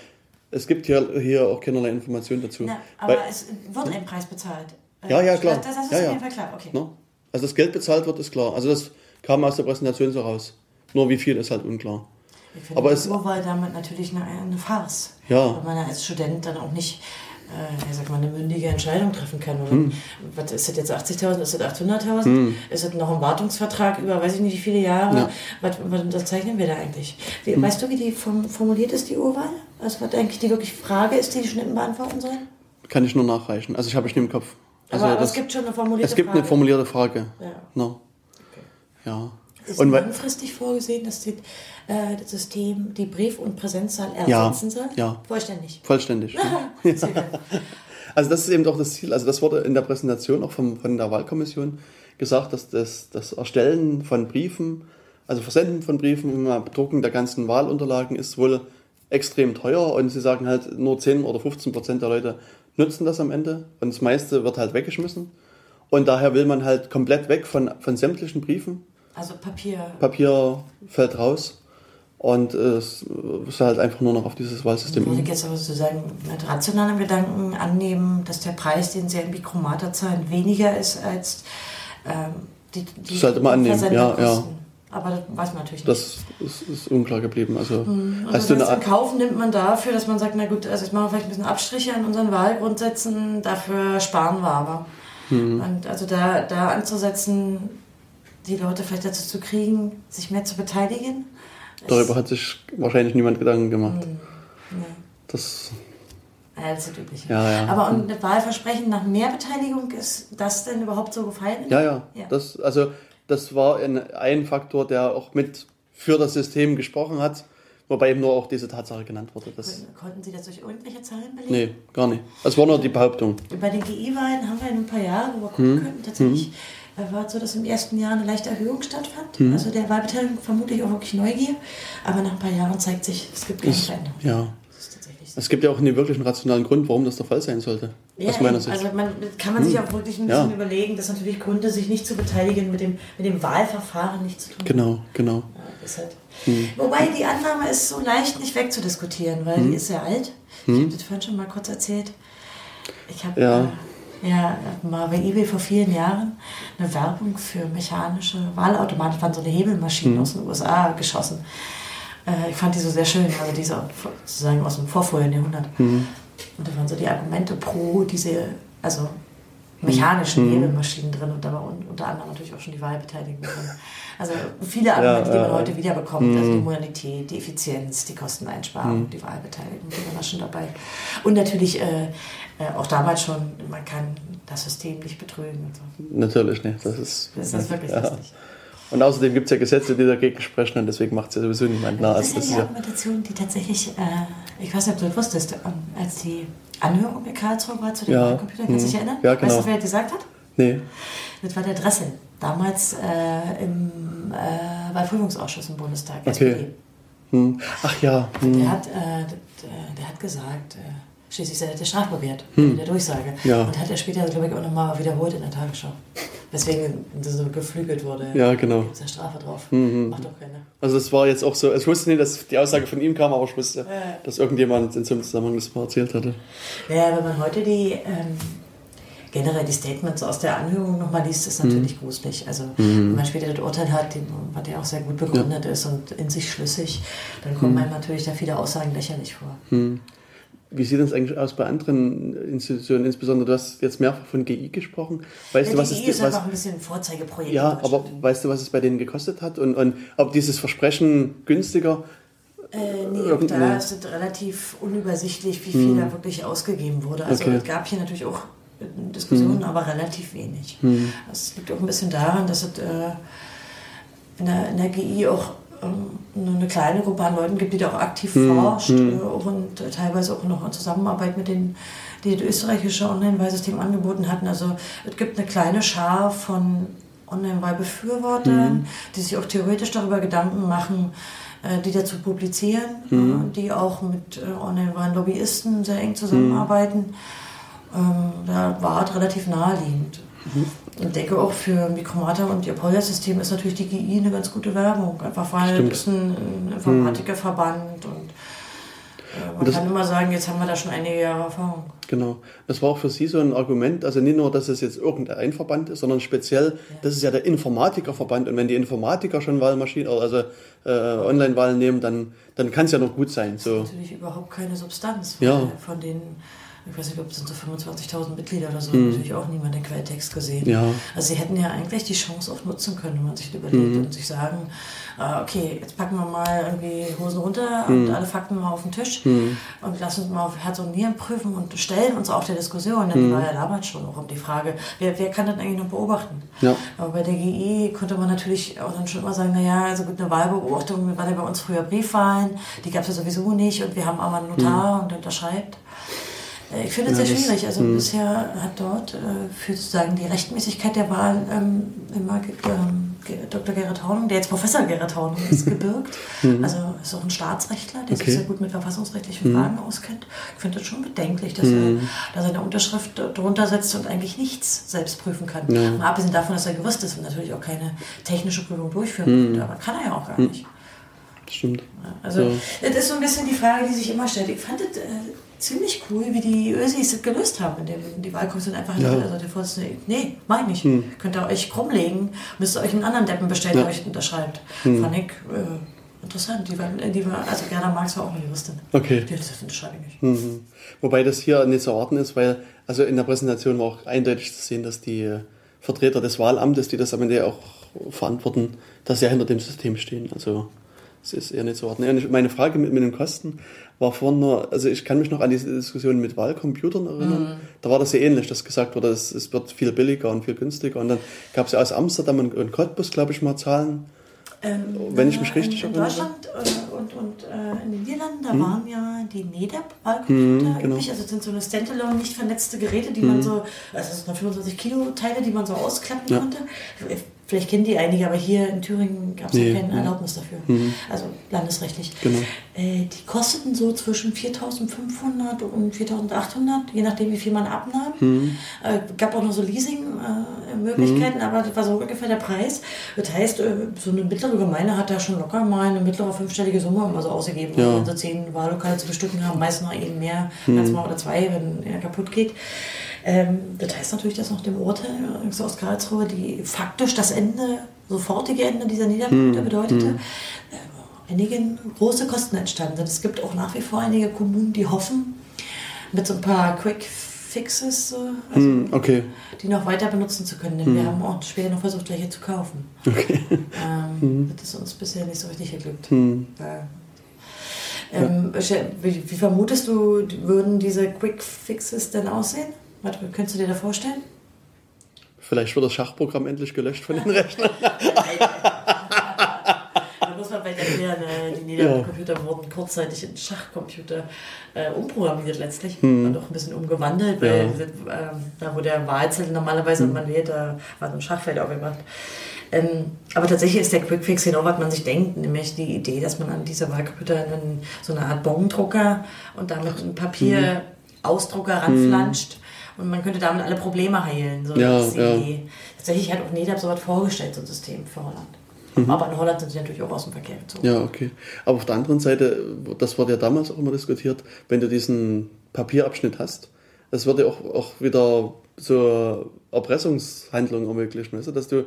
es gibt hier, hier auch keinerlei Informationen dazu. Na, aber Weil- es wird ein Preis bezahlt. Ja, ja, klar. Das, das ist Ja, auf ja. jeden Fall klar. Okay. Ne? Also das Geld bezahlt wird, ist klar. Also das kam aus der Präsentation so raus. Nur wie viel ist halt unklar. Ich finde Aber die es- Urwahl damit natürlich eine, eine Farce. Ja. Weil man als Student dann auch nicht, äh, ich sag mal, eine mündige Entscheidung treffen kann. Oder Hm. was ist das jetzt 80.000, ist das 800.000? Ist das noch ein Wartungsvertrag über weiß ich nicht wie viele Jahre? Ja. Was, was unterzeichnen wir da eigentlich? Wie, Weißt du, wie die form formuliert ist, die Urwahl? Also was eigentlich die wirklich Frage ist, die die Studenten beantworten sollen? Kann ich nur nachreichen. Also ich habe ich nicht im Kopf. Also aber, aber das, es gibt schon eine formulierte es gibt Frage. eine formulierte Frage. Ja. Ne? Ja. Ist Und langfristig vorgesehen, dass die, äh, das System die Brief- und Präsenzzahl Ja, ersetzen soll? ja. Vollständig. vollständig. Gut. Also das ist eben doch das Ziel. Also das wurde in der Präsentation auch vom, von der Wahlkommission gesagt, dass das, das Erstellen von Briefen, also Versenden von Briefen Bedrucken der ganzen Wahlunterlagen ist wohl extrem teuer und sie sagen halt, nur 10 oder 15 Prozent der Leute nutzen das am Ende und das meiste wird halt weggeschmissen. Und daher will man halt komplett weg von, von sämtlichen Briefen. Also Papier. Papier fällt raus und es ist halt einfach nur noch auf dieses Wahlsystem. Würde ich jetzt aber sozusagen mit rationalen Gedanken annehmen, dass der Preis, den sie in Mikromata zahlen, weniger ist als ähm, die, die Das sollte man annehmen, ja, Versandkosten. Aber das weiß man natürlich nicht. Das ist, ist unklar geblieben. Also Und hast das du eine in Kauf nimmt man dafür, dass man sagt, na gut, also jetzt machen wir vielleicht ein bisschen Abstriche an unseren Wahlgrundsätzen, dafür sparen wir aber. Mhm. Und also da, da anzusetzen, die Leute vielleicht dazu zu kriegen, sich mehr zu beteiligen. Darüber hat sich wahrscheinlich niemand Gedanken gemacht. Nee. Das, Ja, das ist das Übliche. Ja, ja. Aber und ein Wahlversprechen nach mehr Beteiligung, ist das denn überhaupt so gefallen? ja, ja, Ja. Das, also, das war ein, ein Faktor, der auch mit für das System gesprochen hat, wobei eben nur auch diese Tatsache genannt wurde. Das, Konnten Sie das durch irgendwelche Zahlen belegen? nee, gar nicht. Es war nur die Behauptung. Bei den GI-Wahlen haben wir in ein paar Jahren, wo wir Hm. gucken könnten, tatsächlich äh, war es so, dass im ersten Jahr eine leichte Erhöhung stattfand. Hm. Also der Wahlbeteiligung vermutlich auch wirklich Neugier. Aber nach ein paar Jahren zeigt sich, es gibt keine Veränderung. ja. Tatsächlich Es gibt ja auch einen wirklichen rationalen Grund, warum das der Fall sein sollte. Ja, aus meiner. Sicht. also man kann man sich auch wirklich ein Ja. bisschen überlegen, dass natürlich Gründe, sich nicht zu beteiligen, mit dem, mit dem Wahlverfahren nichts zu tun haben. Genau, genau. Ja, halt. Wobei die Annahme ist so leicht nicht wegzudiskutieren, weil die ist sehr alt. Ich habe das vorhin schon mal kurz erzählt. Ich habe Ja. äh, ja, mal bei eBay vor vielen Jahren eine Werbung für mechanische Wahlautomaten, waren so eine Hebelmaschinen aus den USA geschossen. Äh, ich fand die so sehr schön, also diese sozusagen aus dem vorvorigen Jahrhundert. Und da waren so die Argumente pro diese, also mechanischen Hebelmaschinen drin und da war un- unter anderem natürlich auch schon die Wahlbeteiligung drin. Also viele Argumente, die man ja. heute wieder bekommt, also die Modernität, die Effizienz, die Kosteneinsparung, die Wahlbeteiligung, die waren da schon dabei. Und natürlich äh, äh, auch damals schon, man kann das System nicht betrügen so. Natürlich nicht. Das ist, Das ist wirklich ja. lustig. Und außerdem gibt es ja Gesetze, die dagegen sprechen und deswegen macht es ja sowieso niemand nach. Das das ja ist die ja, Argumentation, die tatsächlich, äh, ich weiß nicht, ob du das wusstest, ähm, als die Anhörung in Karlsruhe war zu dem Ja, Wahlcomputer, kannst du dich mhm. erinnern? Ja, Weißt genau. du, wer das gesagt hat? nee. Das war der Dressel, damals äh, im äh, Wahlprüfungsausschuss im Bundestag, Okay. SPD. Hm. Ach ja. Hm. Der hat, äh, d- äh, der hat gesagt, äh, schließlich sei der strafbewehrt, in der Durchsage. Hm. Ja. Und hat er später, glaube ich, auch nochmal wiederholt in der Tagesschau. Weswegen das so geflügelt wurde. Ja, genau. Gibt ja Strafe drauf. Mhm. Macht doch keine. Also das war jetzt auch so, also ich wusste nicht, dass die Aussage von ihm kam, aber ich wusste, Ja. dass irgendjemand in so einem Zusammenhang das mal erzählt hatte. Naja, wenn man heute die ähm, generell die Statements aus der Anhörung nochmal liest, ist natürlich gruselig. Also wenn man später das Urteil hat, was ja auch sehr gut begründet ist und in sich schlüssig, dann kommen einem natürlich da viele Aussagen lächerlich vor. Wie sieht es eigentlich aus bei anderen Institutionen? Insbesondere, du hast jetzt mehrfach von GI gesprochen. Weißt Ja, du, was GI ist was, einfach ein bisschen ein Vorzeigeprojekt. Ja, aber weißt du, was es bei denen gekostet hat? Und, und ob dieses Versprechen günstiger Äh, nee, auch Irgend- da ist es relativ unübersichtlich, wie viel da wirklich ausgegeben wurde. Also Okay. es gab hier natürlich auch äh, Diskussionen, aber relativ wenig. Das liegt auch ein bisschen daran, dass es äh, in, der, in der GI auch eine kleine Gruppe an Leuten gibt, die da auch aktiv forscht äh, auch und äh, teilweise auch noch in Zusammenarbeit mit den die das österreichische Online-Wahlsystem angeboten hatten. Also es gibt eine kleine Schar von Online-Wahlbefürwortern, die sich auch theoretisch darüber Gedanken machen, äh, die dazu publizieren, äh, die auch mit Online-Wahlen-Lobbyisten sehr eng zusammenarbeiten. Ähm, da war es relativ naheliegend. Und denke auch für Mikromata und ihr Polya-System ist natürlich die GI eine ganz gute Werbung. Einfach weil Stimmt. es ist ein, ein Informatikerverband und äh, man das- kann immer sagen, jetzt haben wir da schon einige Jahre Erfahrung. Genau. Das war auch für Sie so ein Argument, also nicht nur, dass es jetzt irgendein Verband ist, sondern speziell, das ist ja der Informatikerverband und wenn die Informatiker schon Wahlmaschinen, also äh, Online-Wahlen nehmen, dann, dann kann es ja noch gut sein. So. Natürlich überhaupt keine Substanz. Ja. Von den, ich weiß nicht, ob es sind so 25.000 Mitglieder oder so, hat natürlich auch niemand den Quelltext gesehen. Mhm. Ja. Also sie hätten ja eigentlich die Chance auch nutzen können, wenn man sich überlegt Mhm. und sich sagen, äh, okay, jetzt packen wir mal irgendwie Hosen runter Mhm. und alle Fakten mal auf den Tisch und lassen uns mal auf Herz und Nieren prüfen und stellen uns auch der Diskussion, Mhm. denn die war ja damals schon auch um die Frage, wer, wer kann das eigentlich noch beobachten? Ja. Aber bei der GI konnte man natürlich auch dann schon immer sagen, naja, also gut, eine Wahlbeobachtung war ja bei uns früher Briefwahlen, die gab es ja sowieso nicht und wir haben aber einen Notar und der unterschreibt. Äh, Ich finde es Ja, sehr das- schwierig. Also bisher hat dort äh, für sozusagen die Rechtmäßigkeit der Wahl ähm, immer ähm, Dr. Gerrit Hornung, der jetzt Professor Gerrit Hornung ist, gebürgt. Also ist auch ein Staatsrechtler, der sich Okay. sehr gut mit verfassungsrechtlichen Fragen auskennt. Ich finde das schon bedenklich, dass er da seine Unterschrift drunter setzt und eigentlich nichts selbst prüfen kann. Mal abgesehen davon, dass er Jurist ist und natürlich auch keine technische Prüfung durchführen konnte, aber kann er ja auch gar nicht. Stimmt. Also, Ja. das ist so ein bisschen die Frage, die sich immer stellt. Ich fand es äh, ziemlich cool, wie die Ösis das gelöst haben, indem die Wahlkommission einfach Ja. also der Vorsitzende, nee, mach ich nicht. Könnt ihr euch krumm legen, müsst ihr euch einen anderen Deppen bestellen, der euch unterschreibt. Fand ich äh, interessant. Die war, die war, also Gerda Marx war auch eine Juristin. Okay. Die hat das unterschreibe ich nicht. Mhm. Wobei das hier nicht zu erwarten ist, weil also in der Präsentation war auch eindeutig zu sehen, dass die äh, Vertreter des Wahlamtes, die das am Ende auch verantworten, dass sie hinter dem System stehen. Also es ist eher nicht zu erwarten. Und meine Frage mit, mit den Kosten war vorhin nur, also ich kann mich noch an diese Diskussion mit Wahlcomputern erinnern. Da war das ja ähnlich, dass gesagt wurde, es, es wird viel billiger und viel günstiger. Und dann gab es ja aus Amsterdam und, und Cottbus, glaube ich, mal Zahlen. Ähm, Wenn ich äh, mich richtig in, in erinnere. Deutschland äh, und, und äh, in den Niederlanden, da waren ja die NEDAP-Wahlcomputer genau. üblich. Also das sind so eine Standalone, nicht vernetzte Geräte, die man so, also das nur 25 Kilo Teile, die man so ausklappen Ja. konnte. Vielleicht kennen die einige, aber hier in Thüringen gab es nee, ja keine Erlaubnis dafür. Mhm. Also landesrechtlich. Genau. Äh, die kosteten so zwischen 4.500 und 4.800, je nachdem, wie viel man abnahm. Mhm. Äh, gab auch noch so Leasing-Möglichkeiten, äh, mhm. aber das war so ungefähr der Preis. Das heißt, äh, so eine mittlere Gemeinde hat da schon locker mal eine mittlere fünfstellige Summe immer so ausgegeben. Ja. Wenn sie zehn Wahllokale zu bestücken haben, meist noch eben mehr mhm. als mal oder zwei, wenn er kaputt geht. Ähm, das heißt natürlich, dass nach dem Urteil äh, aus Karlsruhe die faktisch das Ende, sofortige Ende dieser Niederpunkte hm. bedeutete, hm. äh, einige große Kosten entstanden sind. Es gibt auch nach wie vor einige Kommunen, die hoffen, mit so ein paar Quick Fixes, also, hm, okay. die noch weiter benutzen zu können. Denn hm. wir haben auch später noch versucht, welche zu kaufen. Okay. Ähm, hm. Das ist uns bisher nicht so richtig geglückt. Hm. Äh, ähm, wie, wie, vermutest du, würden diese Quick Fixes denn aussehen? Was könntest du dir da vorstellen? Vielleicht wird das Schachprogramm endlich gelöscht von den Rechnern. da muss man der erklären, die Niedercomputer ja. wurden kurzzeitig in Schachcomputer äh, umprogrammiert letztlich hm. und auch ein bisschen umgewandelt, weil ja. äh, da wo der Wahlzettel normalerweise hm. man wählt, da war so ein Schachfeld aufgemacht. Ähm, aber tatsächlich ist der Quickfix genau, was man sich denkt, nämlich die Idee, dass man an diese Wahlcomputer einen, so eine Art Bongdrucker und damit ein Papierausdrucker hm. Und man könnte damit alle Probleme heilen. So ja, ja. Tatsächlich hat auch NEDAP so was vorgestellt, so ein System für Holland. Mhm. Aber in Holland sind sie natürlich auch aus dem Verkehr gezogen. Ja, okay. Aber auf der anderen Seite, das wurde ja damals auch immer diskutiert, wenn du diesen Papierabschnitt hast, das würde auch, auch wieder so Erpressungshandlungen ermöglichen, weißt du? dass du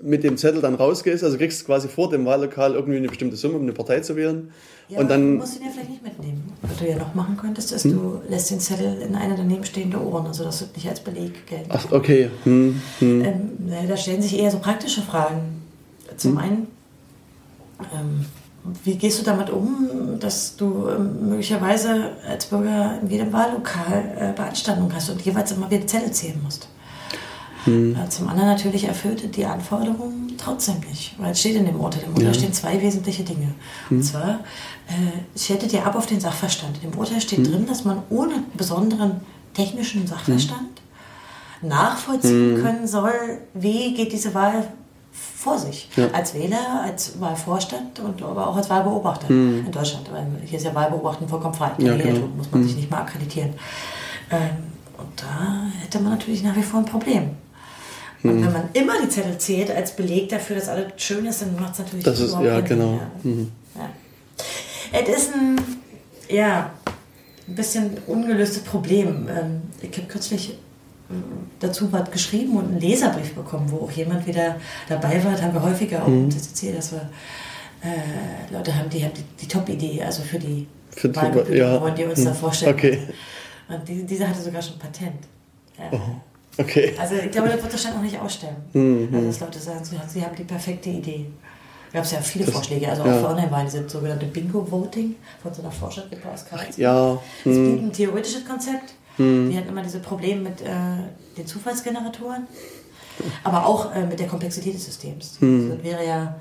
mit dem Zettel dann rausgehst, also kriegst quasi vor dem Wahllokal irgendwie eine bestimmte Summe, um eine Partei zu wählen. Ja, und dann musst du ihn ja vielleicht nicht mitnehmen. Was du ja noch machen könntest, ist, hm. du lässt den Zettel in eine daneben stehende Ohren, also das wird nicht als Beleg gelten. Ach, okay. Hm. Hm. Ähm, da stellen sich eher so praktische Fragen. Zum hm. einen, ähm, wie gehst du damit um, dass du ähm, möglicherweise als Bürger in jedem Wahllokal äh, Beanstandung hast und jeweils immer wieder Zettel zählen musst? Hm. Äh, zum anderen natürlich erfüllt die Anforderungen trotzdem nicht, weil es steht in dem Urteil. Im Urteil ja. stehen zwei wesentliche Dinge. Hm. Und zwar, äh, schättet ja ab auf den Sachverstand. In dem Urteil steht hm. drin, dass man ohne besonderen technischen Sachverstand hm. nachvollziehen hm. können soll, wie geht diese Wahl vor sich. Ja. Als Wähler, als Wahlvorstand und aber auch als Wahlbeobachter hm. in Deutschland. Weil hier ist ja Wahlbeobachten vollkommen frei. Ja, genau. muss man sich nicht mal akkreditieren. Ähm, und da hätte man natürlich nach wie vor ein Problem. Und mhm. wenn man immer die Zettel zählt als Beleg dafür, dass alles schön ist, dann macht es natürlich das ist, ja, genau. Mhm. Ja. Es ist ein, ja, ein bisschen ungelöstes Problem. Ähm, ich habe kürzlich äh, dazu was geschrieben und einen Leserbrief bekommen, wo auch jemand wieder dabei war. Das haben wir häufiger auch mhm. erzählt, dass wir äh, Leute haben, die haben die, die Top-Idee, also für die für Wahlgebühren, ja. wollen die uns mhm. da vorstellen. Okay. Und die, diese hatte sogar schon Patent. Ja. Oh. Okay. Also ich glaube, das wird wahrscheinlich noch nicht aussterben. Mhm. Also dass Leute sagen, sie haben die perfekte Idee. Da gab es ja viele das, Vorschläge, also auch für Online-Wahlen, diese sogenannte Bingo-Voting von so einer Forschergruppe aus Karlsruhe. Ja. Das mhm. ein theoretisches Konzept. Mhm. Die hatten immer diese Probleme mit äh, den Zufallsgeneratoren, aber auch äh, mit der Komplexität des Systems. Mhm. Also das wäre ja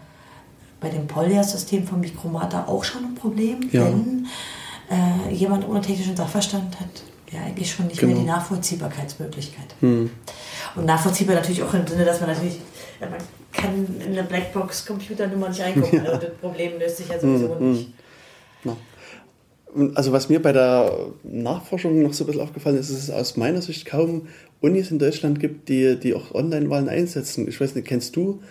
bei dem Polya-System von Mikromata auch schon ein Problem, ja. wenn äh, jemand ohne technischen Sachverstand hat ja eigentlich schon nicht genau. mehr die Nachvollziehbarkeitsmöglichkeit. Hm. Und nachvollziehbar natürlich auch im Sinne, dass man natürlich, man kann in eine Blackbox-Computernummer nicht reingucken. Ja. Also das Problem löst sich ja sowieso hm, nicht. No. Also was mir bei der Nachforschung noch so ein bisschen aufgefallen ist, ist, dass es aus meiner Sicht kaum Unis in Deutschland gibt, die, die auch Online-Wahlen einsetzen. Ich weiß nicht, kennst du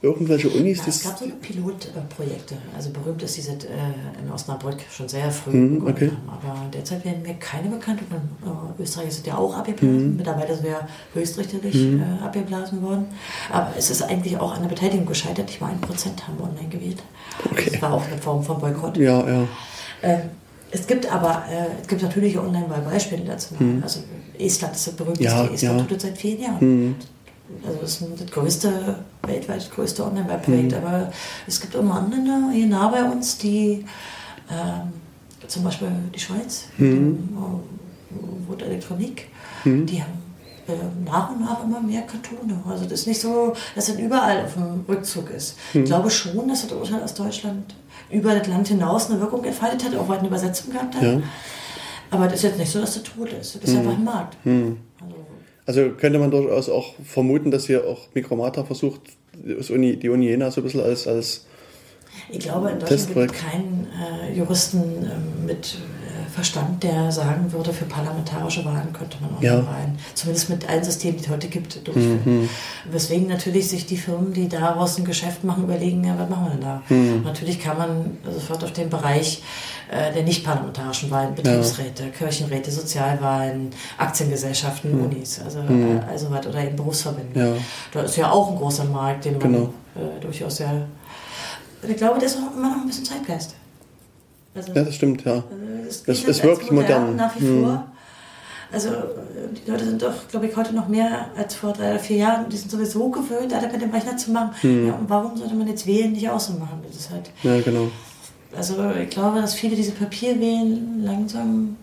irgendwelche Unis? Ja, es gab so Pilotprojekte. Also berühmt ist diese äh, in Osnabrück schon sehr früh mhm, okay. Aber derzeit werden mir keine bekannt. Und äh, Österreich sind ja auch abgeblasen. Mhm. Mittlerweile sind wir höchstrichterlich mhm. äh, abgeblasen worden. Aber es ist eigentlich auch an der Beteiligung gescheitert. Ich war ein Prozent haben online gewählt. Okay. Das war auch eine Form von Boykott. Ja, ja. Ähm, es gibt aber, äh, es gibt natürlich Online-Wahlbeispiele dazu. Mhm. Also Estland ist das berühmteste. Ja, Estland ja. tut seit vielen Jahren. Also das ist das größte, weltweit größte Online-Webprojekt, mhm. aber es gibt auch andere Länder hier nah bei uns, die ähm, zum Beispiel die Schweiz, mhm. Wort Elektronik, mhm. die haben äh, nach und nach immer mehr Kartone. Also das ist nicht so, dass das überall auf dem Rückzug ist. Ich mhm. glaube schon, dass das Urteil aus Deutschland über das Land hinaus eine Wirkung entfaltet hat, auch weil eine Übersetzung gehabt hat. Ja. Aber das ist jetzt nicht so, dass das tot ist. Das ist mhm. einfach ein Markt. Mhm. Also könnte man durchaus auch vermuten, dass hier auch Mikromata versucht, Uni, die Uni Jena so ein bisschen als, als ich glaube, in Deutschland gibt es keinen äh, Juristen äh, mit äh, Verstand, der sagen würde, für parlamentarische Wahlen könnte man auch ja. Wahlen, zumindest mit allen Systemen, die es heute gibt, durchführen. Mhm. Weswegen natürlich sich die Firmen, die daraus ein Geschäft machen, überlegen, ja, was machen wir denn da? Mhm. Natürlich kann man sofort auf den Bereich äh, der nicht parlamentarischen Wahlen, Betriebsräte, ja. Kirchenräte, Sozialwahlen, Aktiengesellschaften, mhm. Unis, also, mhm. also was, oder eben Berufsverbände. Ja. Da ist ja auch ein großer Markt, den man genau. äh, durchaus sehr ich glaube, das ist immer noch ein bisschen Zeitgeist. Also, ja, das stimmt, ja. Also es, es, wirkt modern, modern. Nach wie hm. vor. Also die Leute sind doch, glaube ich, heute noch mehr als vor drei oder vier Jahren. Die sind sowieso gewöhnt, alles mit dem Rechner zu machen. Hm. Ja, und warum sollte man jetzt wählen nicht außen machen? Das ist halt. Ja, genau. Also ich glaube, dass viele diese Papierwählen langsam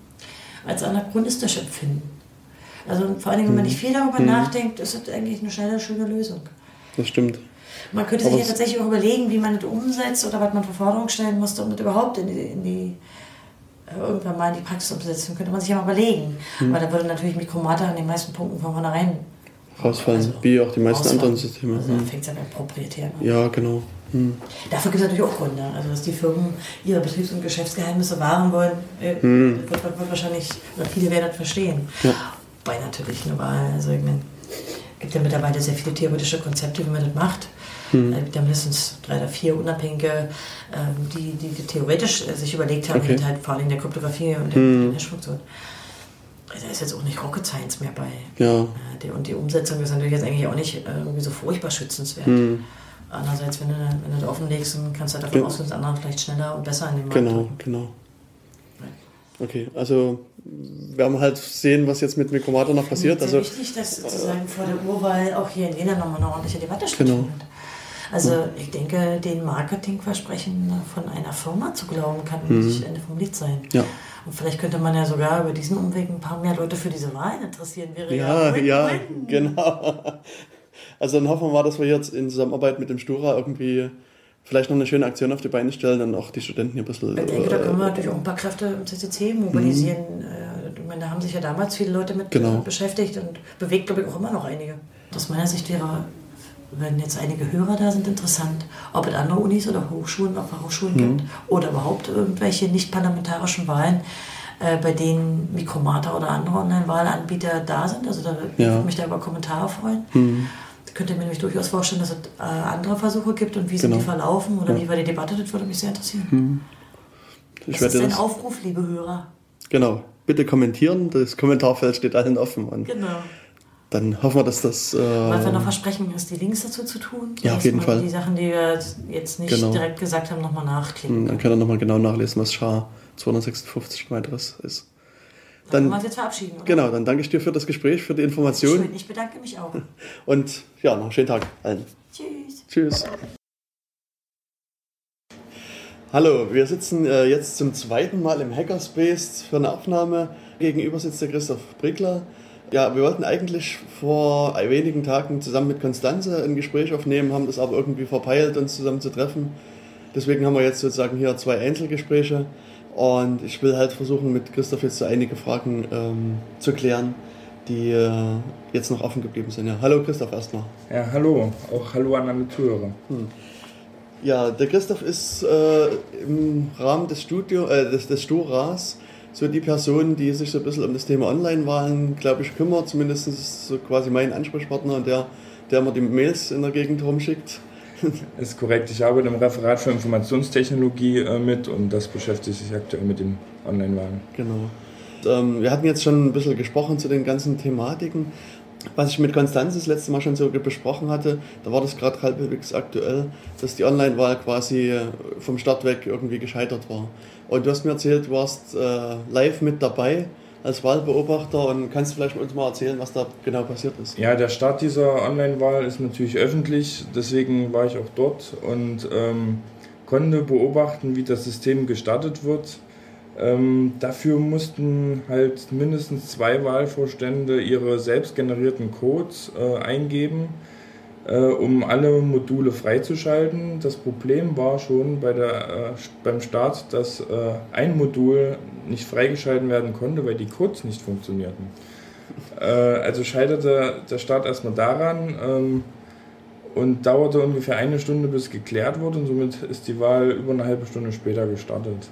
als anachronistisch empfinden. Also vor allem, wenn man hm. nicht viel darüber hm. nachdenkt, ist das eigentlich eine schnelle, schöne Lösung. Das stimmt. Man könnte sich ja tatsächlich auch überlegen, wie man das umsetzt oder was man für Forderungen stellen musste, um das überhaupt in die, in die äh, irgendwann mal in die Praxis umzusetzen. Könnte man sich ja mal überlegen. Hm. Aber da würde natürlich Mikromata an den meisten Punkten von vornherein rausfallen, also, wie auch die meisten rausfallen. anderen Systeme. Also hm. fängt es ja beim Proprietären an. Ja, genau. Hm. Dafür gibt es natürlich auch Gründe. Also, dass die Firmen ihre Betriebs- und Geschäftsgeheimnisse wahren wollen, äh, hm. wird, wird, wahrscheinlich, oder viele werden das verstehen. Ja. Wobei natürlich eine Wahl, also ich meine, es gibt ja mittlerweile sehr viele theoretische Konzepte, wie man das macht. Mhm. Äh, da mindestens drei oder vier Unabhängige, ähm, die, die, die, theoretisch äh, sich überlegt haben, okay. halt vor allem der Kryptographie und der mhm. Hash-Funktion. Da ist jetzt auch nicht Rocket Science mehr bei. Ja. Äh, und die Umsetzung ist natürlich jetzt eigentlich auch nicht irgendwie so furchtbar schützenswert. Mhm. Andererseits, wenn du, wenn du das offenlegst, dann kannst du halt davon ja. ausgehen, dass andere vielleicht schneller und besser in dem Markt Genau, genau. Okay, also wir haben halt sehen, was jetzt mit Mikromata noch passiert. Es ist also, wichtig, dass sozusagen vor der Urwahl auch hier in Jena nochmal eine ordentliche Debatte stattfindet. Genau. Also ich denke, den Marketingversprechen von einer Firma zu glauben, kann mhm. nicht Ende vom Lied sein. Ja. Und vielleicht könnte man ja sogar über diesen Umweg ein paar mehr Leute für diese Wahl interessieren. Wäre ja, ja, ja genau. Also dann hoffen wir mal, dass wir jetzt in Zusammenarbeit mit dem Stura irgendwie vielleicht noch eine schöne Aktion auf die Beine stellen, dann auch die Studenten hier ein bisschen. Ich denke, da können wir natürlich auch ein paar Kräfte im CCC mobilisieren. Mhm. Äh, ich meine, da haben sich ja damals viele Leute mit genau. beschäftigt und bewegt, glaube ich, auch immer noch einige. Aus meiner Sicht wäre wenn jetzt einige Hörer da sind, interessant, ob es andere Unis oder Hochschulen, ob Hochschulen mhm. gibt oder überhaupt irgendwelche nicht parlamentarischen Wahlen, äh, bei denen Mikromata oder andere Online-Wahlanbieter da sind. Also da würde ja. ich mich da über Kommentare freuen. Mhm. Könnte mir nämlich durchaus vorstellen, dass es äh, andere Versuche gibt und wie genau. sind die verlaufen oder ja. wie war die Debatte, das würde mich sehr interessieren. Mhm. Ich das ist ein das Aufruf, liebe Hörer. Genau. Bitte kommentieren, das Kommentarfeld steht allen offen. Und genau dann hoffen wir, dass das. Äh, Weil wir noch versprechen, ist die Links dazu zu tun. Ja, auf jeden Fall. Die Sachen, die wir jetzt nicht genau. direkt gesagt haben, nochmal nachklicken. Hm, dann könnt ihr nochmal genau nachlesen, was SHA 256 weiteres ist. Dann, dann können wir uns jetzt verabschieden. Oder? Genau, dann danke ich dir für das Gespräch, für die Information. Schön, ich bedanke mich auch. Und ja, noch einen schönen Tag allen. Tschüss. Tschüss. Hallo, wir sitzen äh, jetzt zum zweiten Mal im Hackerspace für eine Aufnahme. Gegenüber sitzt der Christoph Brickler. Ja, wir wollten eigentlich vor wenigen Tagen zusammen mit Konstanze ein Gespräch aufnehmen, haben das aber irgendwie verpeilt, uns zusammen zu treffen. Deswegen haben wir jetzt sozusagen hier zwei Einzelgespräche und ich will halt versuchen, mit Christoph jetzt so einige Fragen ähm, zu klären, die äh, jetzt noch offen geblieben sind. Ja, hallo Christoph erstmal. Ja, hallo. Auch hallo an alle Zuhörer. Hm. Ja, der Christoph ist äh, im Rahmen des Studio, äh, des, des Sturas so die Person, die sich so ein bisschen um das Thema Online-Wahlen, glaube ich, kümmert. Zumindest so quasi mein Ansprechpartner und der, der mir die Mails in der Gegend rumschickt. Ist korrekt. Ich arbeite im Referat für Informationstechnologie äh, mit und das beschäftigt sich aktuell mit den Online-Wahlen. Genau. Ähm, wir hatten jetzt schon ein bisschen gesprochen zu den ganzen Thematiken. Was ich mit Konstanz das letzte Mal schon so besprochen hatte, da war das gerade halbwegs aktuell, dass die Online-Wahl quasi äh, vom Start weg irgendwie gescheitert war. Und du hast mir erzählt, du warst äh, live mit dabei als Wahlbeobachter und kannst du vielleicht uns mal erzählen, was da genau passiert ist? Ja, der Start dieser Online-Wahl ist natürlich öffentlich, deswegen war ich auch dort und ähm, konnte beobachten, wie das System gestartet wird. Ähm, dafür mussten halt mindestens zwei Wahlvorstände ihre selbst generierten Codes äh, eingeben äh, um alle Module freizuschalten. Das Problem war schon bei der, äh, beim Start, dass äh, ein Modul nicht freigeschalten werden konnte, weil die Codes nicht funktionierten. Äh, also scheiterte der Start erstmal daran. Ähm, und dauerte ungefähr eine Stunde, bis geklärt wurde und somit ist die Wahl über eine halbe Stunde später gestartet.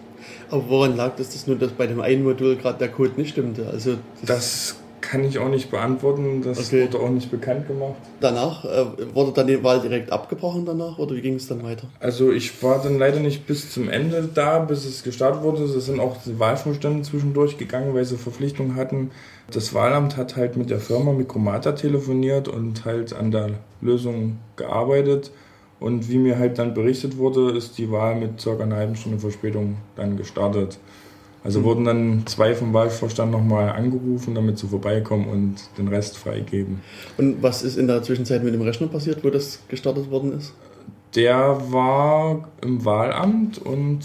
Aber woran lag das, dass nur dass bei dem einen Modul gerade der Code nicht stimmte? Also das, das kann ich auch nicht beantworten, das okay. wurde auch nicht bekannt gemacht. Danach äh, wurde dann die Wahl direkt abgebrochen danach oder wie ging es dann weiter? Also ich war dann leider nicht bis zum Ende da, bis es gestartet wurde. Es sind auch die Wahlvorstände zwischendurch gegangen, weil sie Verpflichtungen hatten. Das Wahlamt hat halt mit der Firma Mikromata telefoniert und halt an der Lösung gearbeitet. Und wie mir halt dann berichtet wurde, ist die Wahl mit ca. einer halben Stunde Verspätung dann gestartet. Also mhm. wurden dann zwei vom Wahlvorstand nochmal angerufen, damit sie vorbeikommen und den Rest freigeben. Und was ist in der Zwischenzeit mit dem Rechner passiert, wo das gestartet worden ist? Der war im Wahlamt und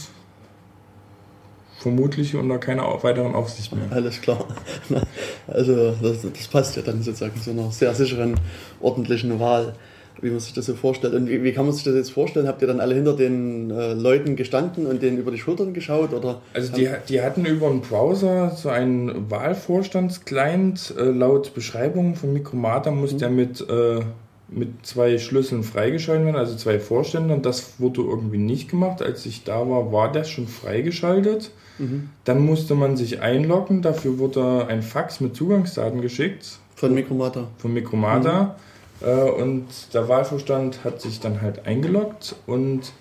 vermutlich unter keiner weiteren Aufsicht mehr. Alles klar. Also das, das passt ja dann sozusagen zu einer sehr sicheren, ordentlichen Wahl wie man sich das so vorstellt. Und wie, wie, kann man sich das jetzt vorstellen? Habt ihr dann alle hinter den äh, Leuten gestanden und denen über die Schultern geschaut? Oder also die, die hatten über einen Browser so einen Wahlvorstandsclient. Äh, laut Beschreibung von Mikromata muss mhm. der mit, äh, mit zwei Schlüsseln freigeschaltet werden, also zwei Vorstände. Und das wurde irgendwie nicht gemacht. Als ich da war, war das schon freigeschaltet. Mhm. Dann musste man sich einloggen. Dafür wurde ein Fax mit Zugangsdaten geschickt. Von Mikromata. Von Mikromata. Mhm und der Wahlvorstand hat sich dann halt eingeloggt und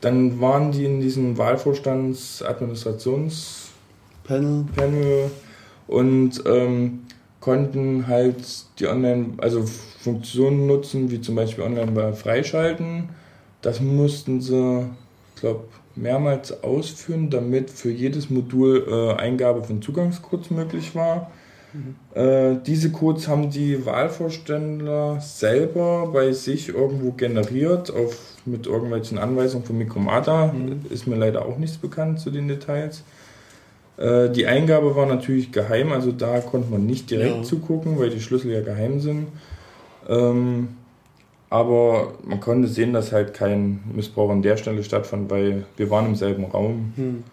dann waren die in diesem Wahlvorstandsadministrationspanel Panel und ähm, konnten halt die Online, also Funktionen nutzen, wie zum Beispiel online freischalten. Das mussten sie, ich glaube, mehrmals ausführen, damit für jedes Modul äh, Eingabe von Zugangscodes möglich war. Äh, diese Codes haben die Wahlvorständler selber bei sich irgendwo generiert, auf, mit irgendwelchen Anweisungen von Mikromata. Mhm. Ist mir leider auch nichts bekannt zu den Details. Äh, die Eingabe war natürlich geheim, also da konnte man nicht direkt ja. zugucken, weil die Schlüssel ja geheim sind. Ähm, aber man konnte sehen, dass halt kein Missbrauch an der Stelle stattfand, weil wir waren im selben Raum. Mhm.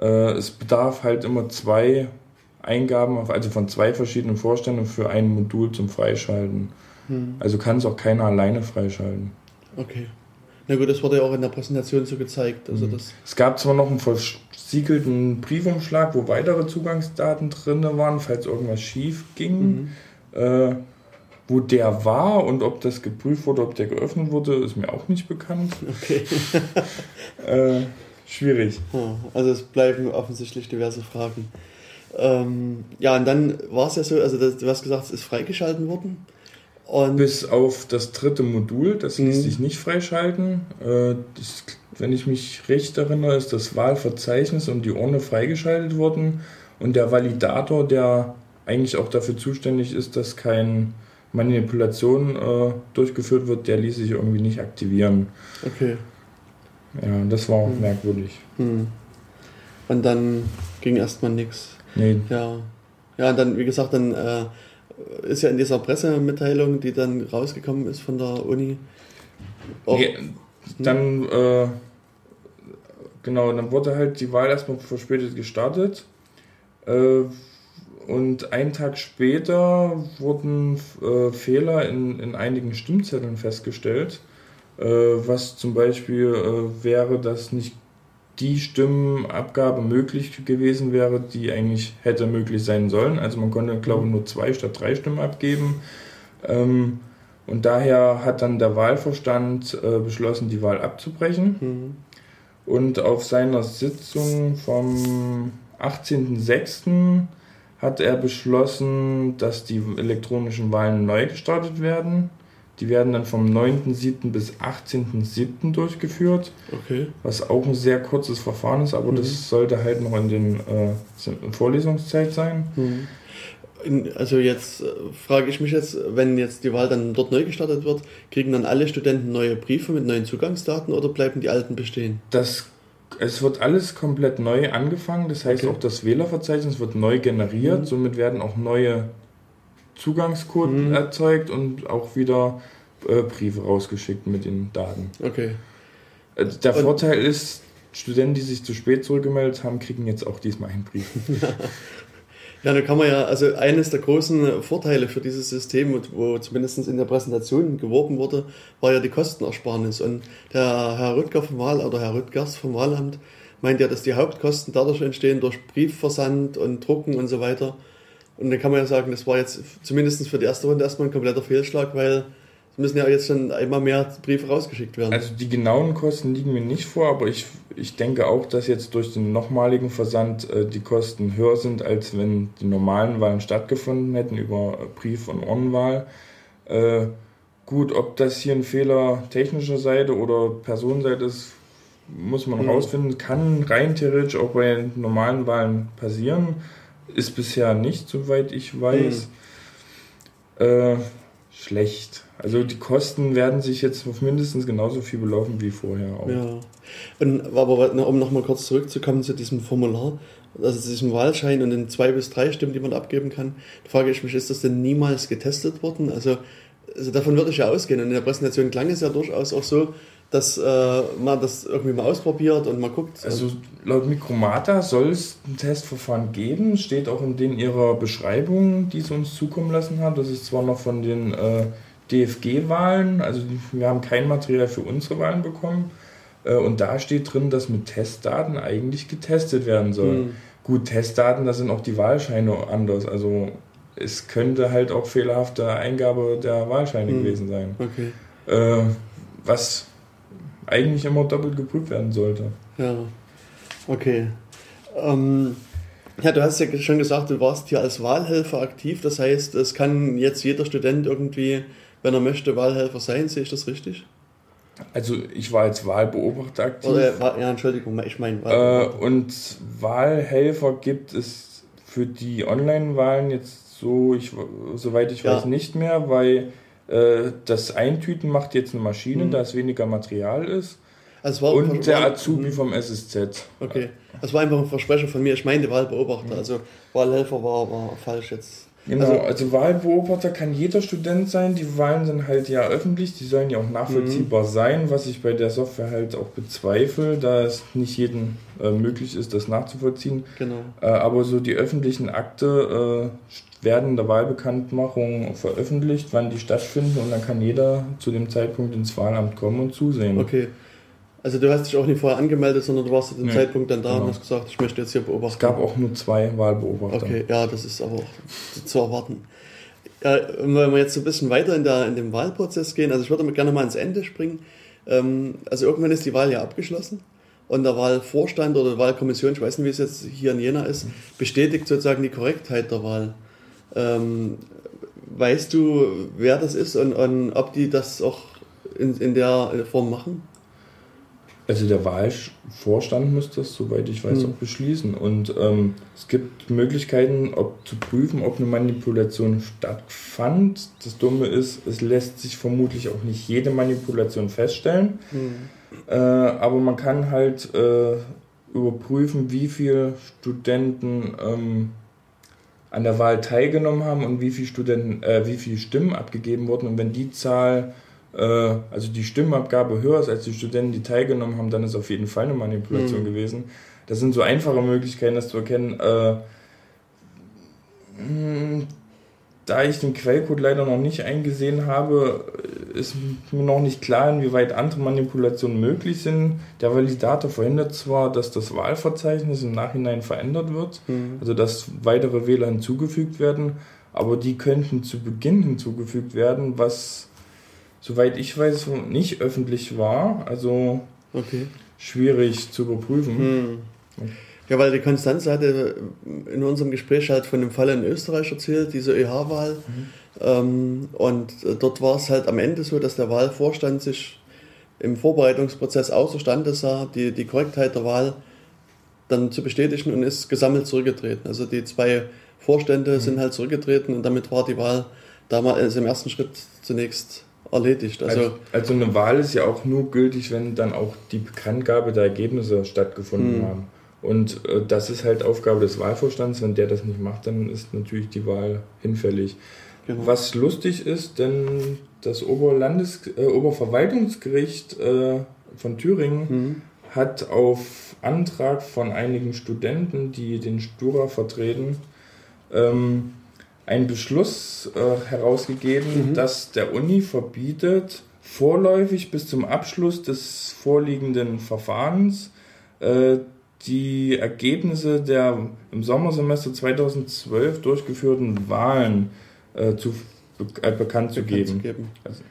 Äh, es bedarf halt immer zwei Eingaben, also von zwei verschiedenen Vorständen für ein Modul zum Freischalten. Hm. Also kann es auch keiner alleine freischalten. Okay. Na gut, das wurde ja auch in der Präsentation so gezeigt. Also mhm. das es gab zwar noch einen versiegelten Briefumschlag, wo weitere Zugangsdaten drin waren, falls irgendwas schief ging. Mhm. Äh, wo der war und ob das geprüft wurde, ob der geöffnet wurde, ist mir auch nicht bekannt. Okay. äh, schwierig. Also es bleiben offensichtlich diverse Fragen. Ähm, ja, und dann war es ja so, also das, du hast gesagt, es ist freigeschalten worden. Und Bis auf das dritte Modul, das ließ mhm. sich nicht freischalten. Äh, das, wenn ich mich recht erinnere, ist das Wahlverzeichnis und die Urne freigeschaltet worden. Und der Validator, der eigentlich auch dafür zuständig ist, dass keine Manipulation äh, durchgeführt wird, der ließ sich irgendwie nicht aktivieren. Okay. Ja, das war auch mhm. merkwürdig. Mhm. Und dann ging erstmal nichts. Nee. Ja. Ja, und dann, wie gesagt, dann äh, ist ja in dieser Pressemitteilung, die dann rausgekommen ist von der Uni. Auch, nee, dann, äh, genau, dann wurde halt die Wahl erstmal verspätet gestartet. Äh, und einen Tag später wurden äh, Fehler in, in einigen Stimmzetteln festgestellt, äh, was zum Beispiel äh, wäre, dass nicht die Stimmenabgabe möglich gewesen wäre, die eigentlich hätte möglich sein sollen. Also man konnte, glaube ich, nur zwei statt drei Stimmen abgeben. Ähm, und daher hat dann der Wahlverstand äh, beschlossen, die Wahl abzubrechen. Mhm. Und auf seiner Sitzung vom 18.06. hat er beschlossen, dass die elektronischen Wahlen neu gestartet werden. Die werden dann vom 9.7. bis 18.7. durchgeführt. Okay. Was auch ein sehr kurzes Verfahren ist, aber mhm. das sollte halt noch in den äh, Vorlesungszeit sein. Mhm. Also jetzt äh, frage ich mich jetzt, wenn jetzt die Wahl dann dort neu gestartet wird, kriegen dann alle Studenten neue Briefe mit neuen Zugangsdaten oder bleiben die alten bestehen? Das, es wird alles komplett neu angefangen, das heißt okay. auch das Wählerverzeichnis wird neu generiert, mhm. somit werden auch neue Zugangscode mhm. erzeugt und auch wieder äh, Briefe rausgeschickt mit den Daten. Okay. Äh, der und Vorteil ist, Studenten, die sich zu spät zurückgemeldet haben, kriegen jetzt auch diesmal einen Brief. Ja, da kann man ja, also eines der großen Vorteile für dieses System, wo zumindest in der Präsentation geworben wurde, war ja die Kostenersparnis. Und der Herr Rüttger vom Wahl oder Herr Rüttgers vom Wahlamt meint ja, dass die Hauptkosten dadurch entstehen durch Briefversand und Drucken und so weiter. Und dann kann man ja sagen, das war jetzt zumindest für die erste Runde erstmal ein kompletter Fehlschlag, weil es müssen ja jetzt schon einmal mehr Briefe rausgeschickt werden. Also die genauen Kosten liegen mir nicht vor, aber ich, ich denke auch, dass jetzt durch den nochmaligen Versand äh, die Kosten höher sind, als wenn die normalen Wahlen stattgefunden hätten über Brief- und Online-Wahl. Äh, gut, ob das hier ein Fehler technischer Seite oder Personenseite ist, muss man mhm. rausfinden. Kann rein theoretisch auch bei normalen Wahlen passieren. Ist bisher nicht, soweit ich weiß. Mhm. Äh, schlecht. Also die Kosten werden sich jetzt auf mindestens genauso viel belaufen wie vorher auch. Ja. Und, aber um nochmal kurz zurückzukommen zu diesem Formular, also zu diesem Wahlschein und den zwei bis drei Stimmen, die man abgeben kann, frage ich mich, ist das denn niemals getestet worden? Also, also davon würde ich ja ausgehen. Und in der Präsentation klang es ja durchaus auch so, dass äh, man das irgendwie mal ausprobiert und mal guckt. Also laut Mikromata soll es ein Testverfahren geben, steht auch in den ihrer Beschreibung, die sie uns zukommen lassen hat. Das ist zwar noch von den äh, DFG-Wahlen, also wir haben kein Material für unsere Wahlen bekommen. Äh, und da steht drin, dass mit Testdaten eigentlich getestet werden soll. Mhm. Gut, Testdaten, da sind auch die Wahlscheine anders. Also es könnte halt auch fehlerhafte Eingabe der Wahlscheine mhm. gewesen sein. Okay. Äh, was eigentlich immer doppelt geprüft werden sollte. Ja, okay. Ähm, ja, du hast ja schon gesagt, du warst hier als Wahlhelfer aktiv. Das heißt, es kann jetzt jeder Student irgendwie, wenn er möchte, Wahlhelfer sein. Sehe ich das richtig? Also ich war als Wahlbeobachter aktiv. Oder, ja, Entschuldigung, ich meine Äh, und Wahlhelfer gibt es für die Online-Wahlen jetzt so, ich, soweit ich ja. weiß, nicht mehr, weil das Eintüten macht jetzt eine Maschine, mhm. da es weniger Material ist. Also und der Azubi mhm. vom SSZ. Okay, das war einfach ein Versprecher von mir. Ich meinte Wahlbeobachter, mhm. also Wahlhelfer war, war falsch jetzt. Genau, also, also, Wahlbeobachter kann jeder Student sein. Die Wahlen sind halt ja öffentlich, die sollen ja auch nachvollziehbar mhm. sein, was ich bei der Software halt auch bezweifle, da es nicht jedem äh, möglich ist, das nachzuvollziehen. Genau. Äh, aber so die öffentlichen Akte äh, werden in der Wahlbekanntmachung veröffentlicht, wann die stattfinden und dann kann jeder zu dem Zeitpunkt ins Wahlamt kommen und zusehen. Okay. Also du hast dich auch nicht vorher angemeldet, sondern du warst zu dem nee, Zeitpunkt dann da genau. und hast gesagt, ich möchte jetzt hier beobachten. Es gab auch nur zwei Wahlbeobachter. Okay, ja, das ist aber auch zu erwarten. Ja, wenn wir jetzt so ein bisschen weiter in, der, in den Wahlprozess gehen, also ich würde gerne mal ans Ende springen. Ähm, also irgendwann ist die Wahl ja abgeschlossen und der Wahlvorstand oder Wahlkommission, ich weiß nicht, wie es jetzt hier in Jena ist, bestätigt sozusagen die Korrektheit der Wahl. Ähm, weißt du, wer das ist und, und ob die das auch in, in der Form machen? Also der Wahlvorstand muss das, soweit ich weiß, mhm. auch beschließen. Und ähm, es gibt Möglichkeiten, ob zu prüfen, ob eine Manipulation stattfand. Das Dumme ist, es lässt sich vermutlich auch nicht jede Manipulation feststellen. Mhm. Äh, aber man kann halt äh, überprüfen, wie viele Studenten ähm, an der Wahl teilgenommen haben und wie viele Studenten, äh, wie viele Stimmen abgegeben wurden. Und wenn die Zahl also die Stimmabgabe höher ist als die Studenten, die teilgenommen haben, dann ist auf jeden Fall eine Manipulation mhm. gewesen. Das sind so einfache Möglichkeiten, das zu erkennen. Äh, hm, da ich den Quellcode leider noch nicht eingesehen habe, ist mir noch nicht klar, inwieweit andere Manipulationen möglich sind. Der Validator verhindert zwar, dass das Wahlverzeichnis im Nachhinein verändert wird, mhm. also dass weitere Wähler hinzugefügt werden, aber die könnten zu Beginn hinzugefügt werden, was soweit ich weiß, nicht öffentlich war. Also okay. schwierig zu überprüfen. Hm. Ja, weil die Konstanze hatte in unserem Gespräch halt von dem Fall in Österreich erzählt, diese EH-Wahl. Mhm. Ähm, und dort war es halt am Ende so, dass der Wahlvorstand sich im Vorbereitungsprozess außerstande sah, die, die Korrektheit der Wahl dann zu bestätigen und ist gesammelt zurückgetreten. Also die zwei Vorstände mhm. sind halt zurückgetreten und damit war die Wahl damals im ersten Schritt zunächst erledigt. Also, also, also, eine Wahl ist ja auch nur gültig, wenn dann auch die Bekanntgabe der Ergebnisse stattgefunden hm. haben. Und äh, das ist halt Aufgabe des Wahlvorstands. Wenn der das nicht macht, dann ist natürlich die Wahl hinfällig. Genau. Was lustig ist, denn das Oberlandes äh, Oberverwaltungsgericht äh, von Thüringen mhm. hat auf Antrag von einigen Studenten, die den Stura vertreten, ähm, einen Beschluss äh, herausgegeben, mhm. dass der Uni verbietet, vorläufig bis zum Abschluss des vorliegenden Verfahrens äh, die Ergebnisse der im Sommersemester 2012 durchgeführten Wahlen äh, zu, äh, bekannt, zu geben. Zu geben. Also,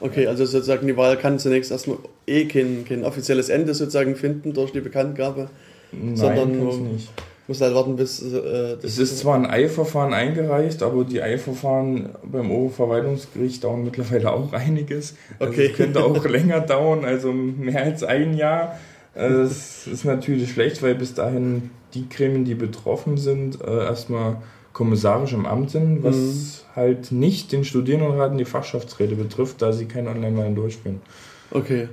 okay, also sozusagen die Wahl kann zunächst erstmal eh kein, kein offizielles Ende sozusagen finden durch die Bekanntgabe, Nein, sondern nicht. Muss halt warten, bis. Äh, es ist zwar ein Eilverfahren eingereicht, aber die Eilverfahren beim Oberverwaltungsgericht dauern mittlerweile auch einiges. Also okay. es könnte auch länger dauern, also mehr als ein Jahr. Es ist natürlich schlecht, weil bis dahin die Gremien, die betroffen sind, äh, erstmal kommissarisch im Amt sind, was mhm. halt nicht den Studierendenraten die Fachschaftsräte betrifft, da sie keine Online-Wahlen durchführen. Okay.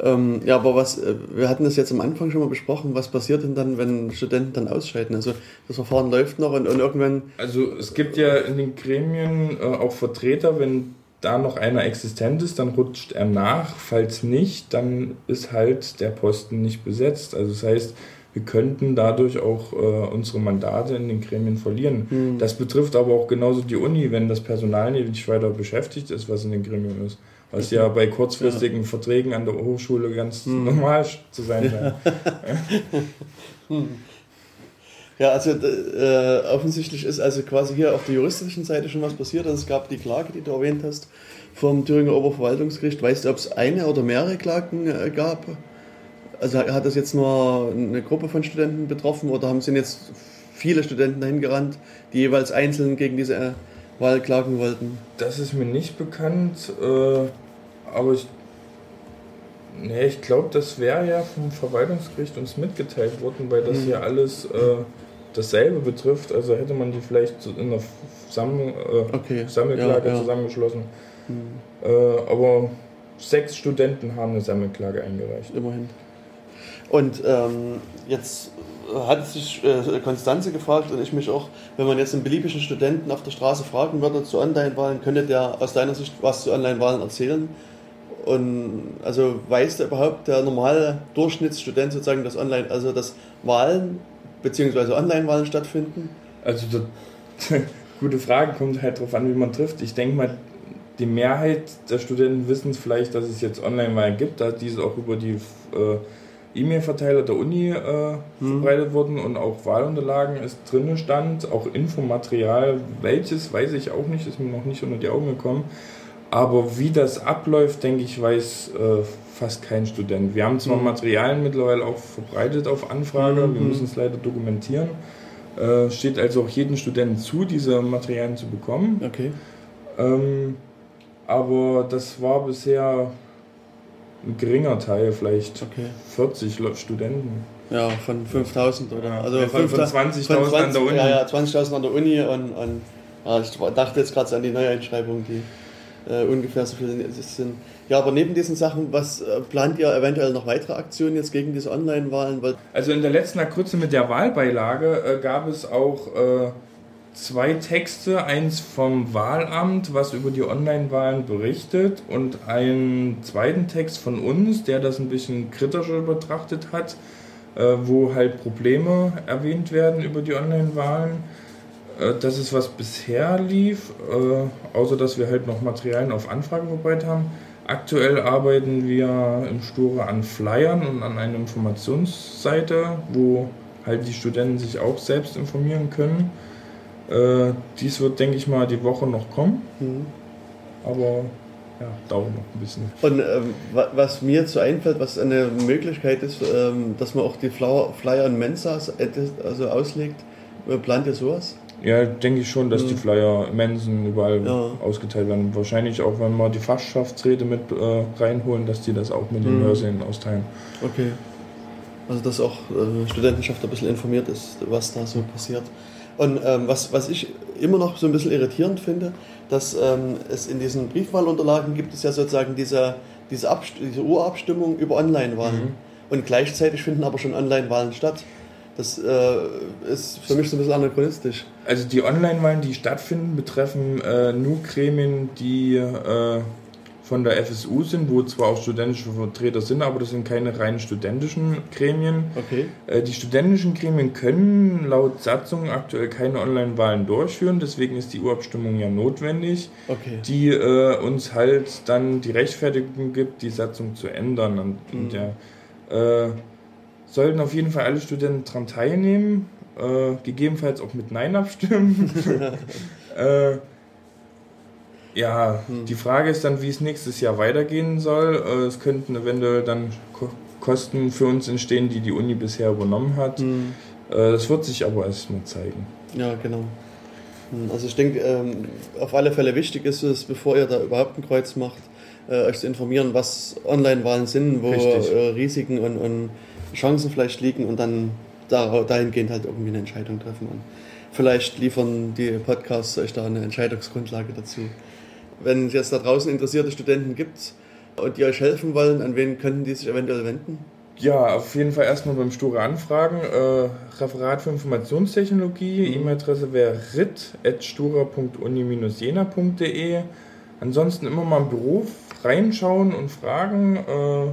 Ähm, ja, aber was, äh, wir hatten das jetzt am Anfang schon mal besprochen, was passiert denn dann, wenn Studenten dann ausscheiden? Also das Verfahren läuft noch und, und irgendwann. Also es gibt ja in den Gremien äh, auch Vertreter, wenn da noch einer existent ist, dann rutscht er nach. Falls nicht, dann ist halt der Posten nicht besetzt. Also das heißt, wir könnten dadurch auch äh, unsere Mandate in den Gremien verlieren. Mhm. Das betrifft aber auch genauso die Uni, wenn das Personal nicht weiter beschäftigt ist, was in den Gremien ist. Was ja bei kurzfristigen ja. Verträgen an der Hochschule ganz mhm. normal zu sein scheint. Ja. Ja, also äh, offensichtlich ist also quasi hier auf der juristischen Seite schon was passiert. Also es gab die Klage, die du erwähnt hast, vom Thüringer Oberverwaltungsgericht. Weißt du, ob es eine oder mehrere Klagen äh, gab? Also hat das jetzt nur eine Gruppe von Studenten betroffen oder haben sind jetzt viele Studenten dahin gerannt, die jeweils einzeln gegen diese äh, Wahl klagen wollten? Das ist mir nicht bekannt, äh, aber ich Nee, ich glaube, das wäre ja vom Verwaltungsgericht uns mitgeteilt worden, weil das mhm. ja alles äh, dasselbe betrifft, also hätte man die vielleicht in einer Sammel, äh, okay. Sammelklage ja, ja. zusammengeschlossen. Mhm. Äh, aber sechs Studenten haben eine Sammelklage eingereicht. Immerhin. Und ähm, jetzt hat sich äh, Konstanze gefragt und ich mich auch, wenn man jetzt einen beliebigen Studenten auf der Straße fragen würde zu Online-Wahlen, könnte der aus deiner Sicht was zu Online-Wahlen erzählen? Und also weiß der überhaupt der normale Durchschnittsstudent sozusagen, dass Online, also dass Wahlen beziehungsweise Online-Wahlen stattfinden? Also, das, gute Frage, kommt halt darauf an, wie man trifft. Ich denke mal, die Mehrheit der Studenten wissen vielleicht, dass es jetzt Online-Wahlen gibt, da diese auch über die äh, E-Mail-Verteiler der Uni äh, hm. verbreitet wurden und auch Wahlunterlagen ist drin stand, auch Infomaterial, welches weiß ich auch nicht, ist mir noch nicht unter die Augen gekommen. Aber wie das abläuft, denke ich, weiß äh, fast kein Student. Wir haben zwar mhm. Materialien mittlerweile auch verbreitet auf Anfrage, mhm. wir müssen es leider dokumentieren. Äh, steht also auch jedem Studenten zu, diese Materialien zu bekommen. Okay. Ähm, aber das war bisher ein geringer Teil, vielleicht okay. 40 Studenten. Ja, von 5000 oder also ja, von, von 20.000 an der Uni. Ja, ja 20.000 an der Uni und, und ja, ich dachte jetzt gerade an die Neueinschreibung, die äh, ungefähr so viele sind. Ja, aber neben diesen Sachen, was äh, plant ihr eventuell noch weitere Aktionen jetzt gegen diese Online-Wahlen? Also in der letzten Akkurze mit der Wahlbeilage äh, gab es auch äh, zwei Texte, eins vom Wahlamt, was über die Online-Wahlen berichtet und einen zweiten Text von uns, der das ein bisschen kritischer betrachtet hat, äh, wo halt Probleme erwähnt werden über die Online-Wahlen. Äh, das ist, was bisher lief, äh, außer dass wir halt noch Materialien auf Anfrage verbreitet haben. Aktuell arbeiten wir im Sture an Flyern und an einer Informationsseite, wo halt die Studenten sich auch selbst informieren können. Äh, dies wird, denke ich mal, die Woche noch kommen. Mhm. Aber ja, dauert noch ein bisschen. Und ähm, was mir jetzt so einfällt, was eine Möglichkeit ist, ähm, dass man auch die Flyer und Mensas also auslegt, plant ihr sowas? Ja, denke ich schon, dass mhm. die Flyer Mensen überall ja. ausgeteilt werden. Wahrscheinlich auch, wenn wir die Fachschaftsräte mit äh, reinholen, dass die das auch mit den mhm. Hörsälen austeilen. Okay. Also, dass auch äh, Studentenschaft ein bisschen informiert ist, was da so passiert. Und ähm, was, was ich immer noch so ein bisschen irritierend finde, dass ähm, es in diesen Briefwahlunterlagen gibt es ja sozusagen diese, diese, diese Urabstimmung über Online-Wahlen. Mhm. Und gleichzeitig finden aber schon Online-Wahlen statt. Das äh, ist für mich so ein bisschen anachronistisch. Also die Online-Wahlen, die stattfinden, betreffen äh, nur Gremien, die äh, von der FSU sind, wo zwar auch studentische Vertreter sind, aber das sind keine rein studentischen Gremien. Okay. Äh, die studentischen Gremien können laut Satzung aktuell keine Online-Wahlen durchführen, deswegen ist die Urabstimmung ja notwendig, Okay. die äh, uns halt dann die Rechtfertigung gibt, die Satzung zu ändern. Und, und ja, äh, sollten auf jeden Fall alle Studenten daran teilnehmen, äh, gegebenenfalls auch mit Nein abstimmen. äh, ja, die Frage ist dann, wie es nächstes Jahr weitergehen soll. Äh, es könnten eventuell dann Ko Kosten für uns entstehen, die die Uni bisher übernommen hat. Hm. Äh, das wird sich aber erst mal zeigen. Ja, genau. Hm, Also ich denke, ähm, auf alle Fälle wichtig ist es, bevor ihr da überhaupt ein Kreuz macht, äh, euch zu informieren, was Online-Wahlen sind, wo Richtig. äh, Risiken und, und Chancen vielleicht liegen und dann da, dahingehend halt irgendwie eine Entscheidung treffen. Und vielleicht liefern die Podcasts euch da eine Entscheidungsgrundlage dazu. Wenn es jetzt da draußen interessierte Studenten gibt und die euch helfen wollen, an wen könnten die sich eventuell wenden? Ja, auf jeden Fall erstmal beim Sture anfragen. Äh, Referat für Informationstechnologie. E-Mail-Adresse wäre rit.stura.uni-jena.de. Ansonsten immer mal im Büro reinschauen und fragen. Äh,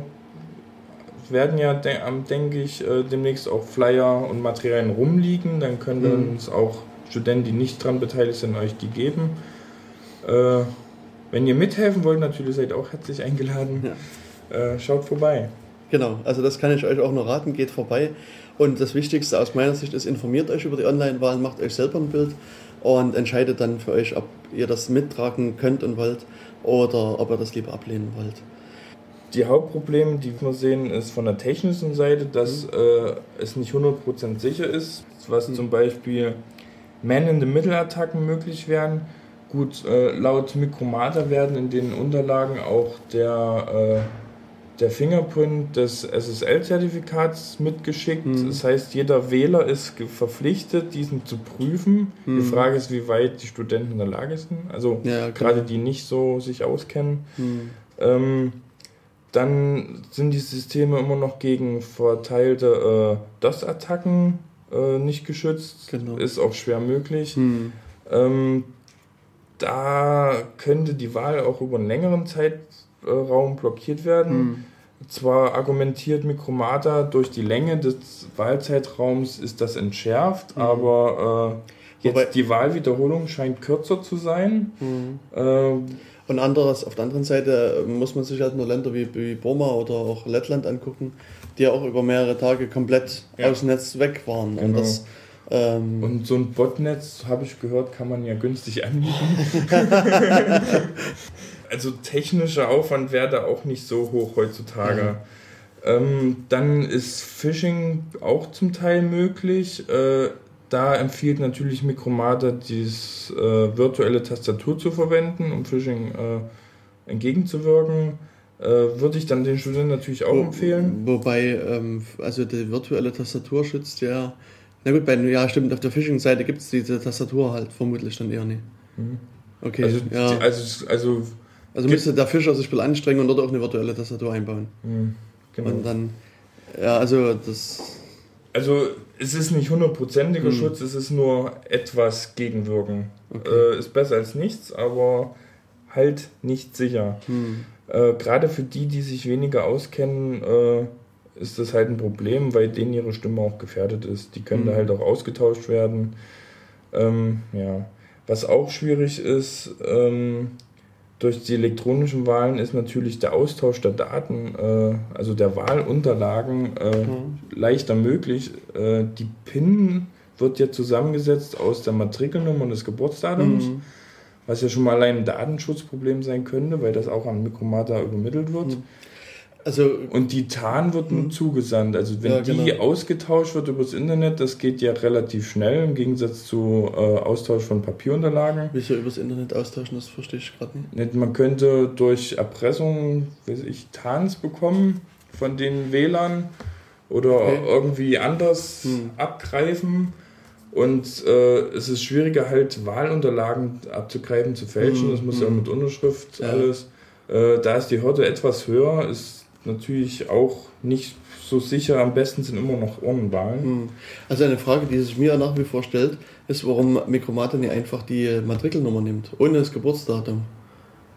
es werden ja, de denke ich, äh, demnächst auch Flyer und Materialien rumliegen. Dann können Mhm. uns auch Studenten, die nicht dran beteiligt sind, euch die geben. Äh, wenn ihr mithelfen wollt, natürlich seid auch herzlich eingeladen. Äh, schaut vorbei. Genau, also das kann ich euch auch nur raten, geht vorbei. Und das Wichtigste aus meiner Sicht ist, informiert euch über die Online-Wahlen, macht euch selber ein Bild und entscheidet dann für euch, ob ihr das mittragen könnt und wollt oder ob ihr das lieber ablehnen wollt. Die Hauptprobleme, die wir sehen, ist von der technischen Seite, dass äh, es nicht 100% sicher ist, was zum Beispiel Man-in-the-Middle-Attacken möglich wären. Gut, äh, laut Mikromata werden in den Unterlagen auch der, äh, der Fingerprint des SSL-Zertifikats mitgeschickt. Mhm. Das heißt, jeder Wähler ist verpflichtet, diesen zu prüfen. Die Mhm. Frage ist, wie weit die Studenten in der Lage sind. Also Ja, gerade die nicht so sich auskennen. Hm. Ähm, dann sind die Systeme immer noch gegen verteilte äh, DOS-Attacken äh, nicht geschützt. Genau. Ist auch schwer möglich. Hm. Ähm, da könnte die Wahl auch über einen längeren Zeitraum blockiert werden. Hm. Zwar argumentiert Mikromata, durch die Länge des Wahlzeitraums ist das entschärft, aber äh, jetzt Wobei- die Wahlwiederholung scheint kürzer zu sein. Hm. Äh, Und anderes, auf der anderen Seite muss man sich halt nur Länder wie, wie Burma oder auch Lettland angucken, die ja auch über mehrere Tage komplett Ja. aus dem Netz weg waren. Und Genau. das, ähm, Und so ein Botnetz, habe ich gehört, kann man ja günstig anbieten. also technischer Aufwand wäre da auch nicht so hoch heutzutage. Ähm, dann ist Phishing auch zum Teil möglich. Äh, da empfiehlt natürlich Mikromata, diese äh, virtuelle Tastatur zu verwenden, um Phishing äh, entgegenzuwirken. Äh, Würde ich dann den Studenten natürlich auch Wo- empfehlen. Wobei, ähm, also die virtuelle Tastatur schützt ja. Na gut, bei, ja, stimmt, auf der Phishing-Seite gibt es diese Tastatur halt vermutlich dann eher nicht. Okay, Also, ja. also, also Also müsste der Fischer sich viel anstrengen und dort auch eine virtuelle Tastatur einbauen. mh, genau. Und dann, ja, also das, Also es ist nicht hundertprozentiger Hm. Schutz, es ist nur etwas gegenwirken. Okay. Äh, ist besser als nichts, aber halt nicht sicher. hm, Äh, Gerade für die, die sich weniger auskennen, äh, ist das halt ein Problem, weil denen ihre Stimme auch gefährdet ist. Die können Hm. da halt auch ausgetauscht werden. Ähm, ja. Was auch schwierig ist, ähm, durch die elektronischen Wahlen ist natürlich der Austausch der Daten, äh, also der Wahlunterlagen, äh, Hm. leichter möglich. Äh, die PIN wird ja zusammengesetzt aus der Matrikelnummer und des Geburtsdatums, hm, was ja schon mal allein ein Datenschutzproblem sein könnte, weil das auch an Mikromata übermittelt wird. Hm. also Und die TAN wird nur Mhm. zugesandt. Also wenn Ja, die genau. ausgetauscht wird übers Internet, das geht ja relativ schnell im Gegensatz zu äh, Austausch von Papierunterlagen. wie sie übers Internet austauschen, das verstehe ich gerade nicht. Nicht, Man könnte durch Erpressung, weiß ich, TANs bekommen von den Wählern oder Okay. irgendwie anders Hm. abgreifen. Und äh, es ist schwieriger, halt Wahlunterlagen abzugreifen, zu fälschen. Hm, Das muss ja hm. mit Unterschrift Ja. alles. Äh, da ist die Hürde etwas höher, ist natürlich auch nicht so sicher. Am besten sind immer noch Urnenwahlen. Hm. Also eine Frage, die sich mir nach wie vor stellt, ist, warum Mikromata nicht einfach die Matrikelnummer nimmt, ohne das Geburtsdatum.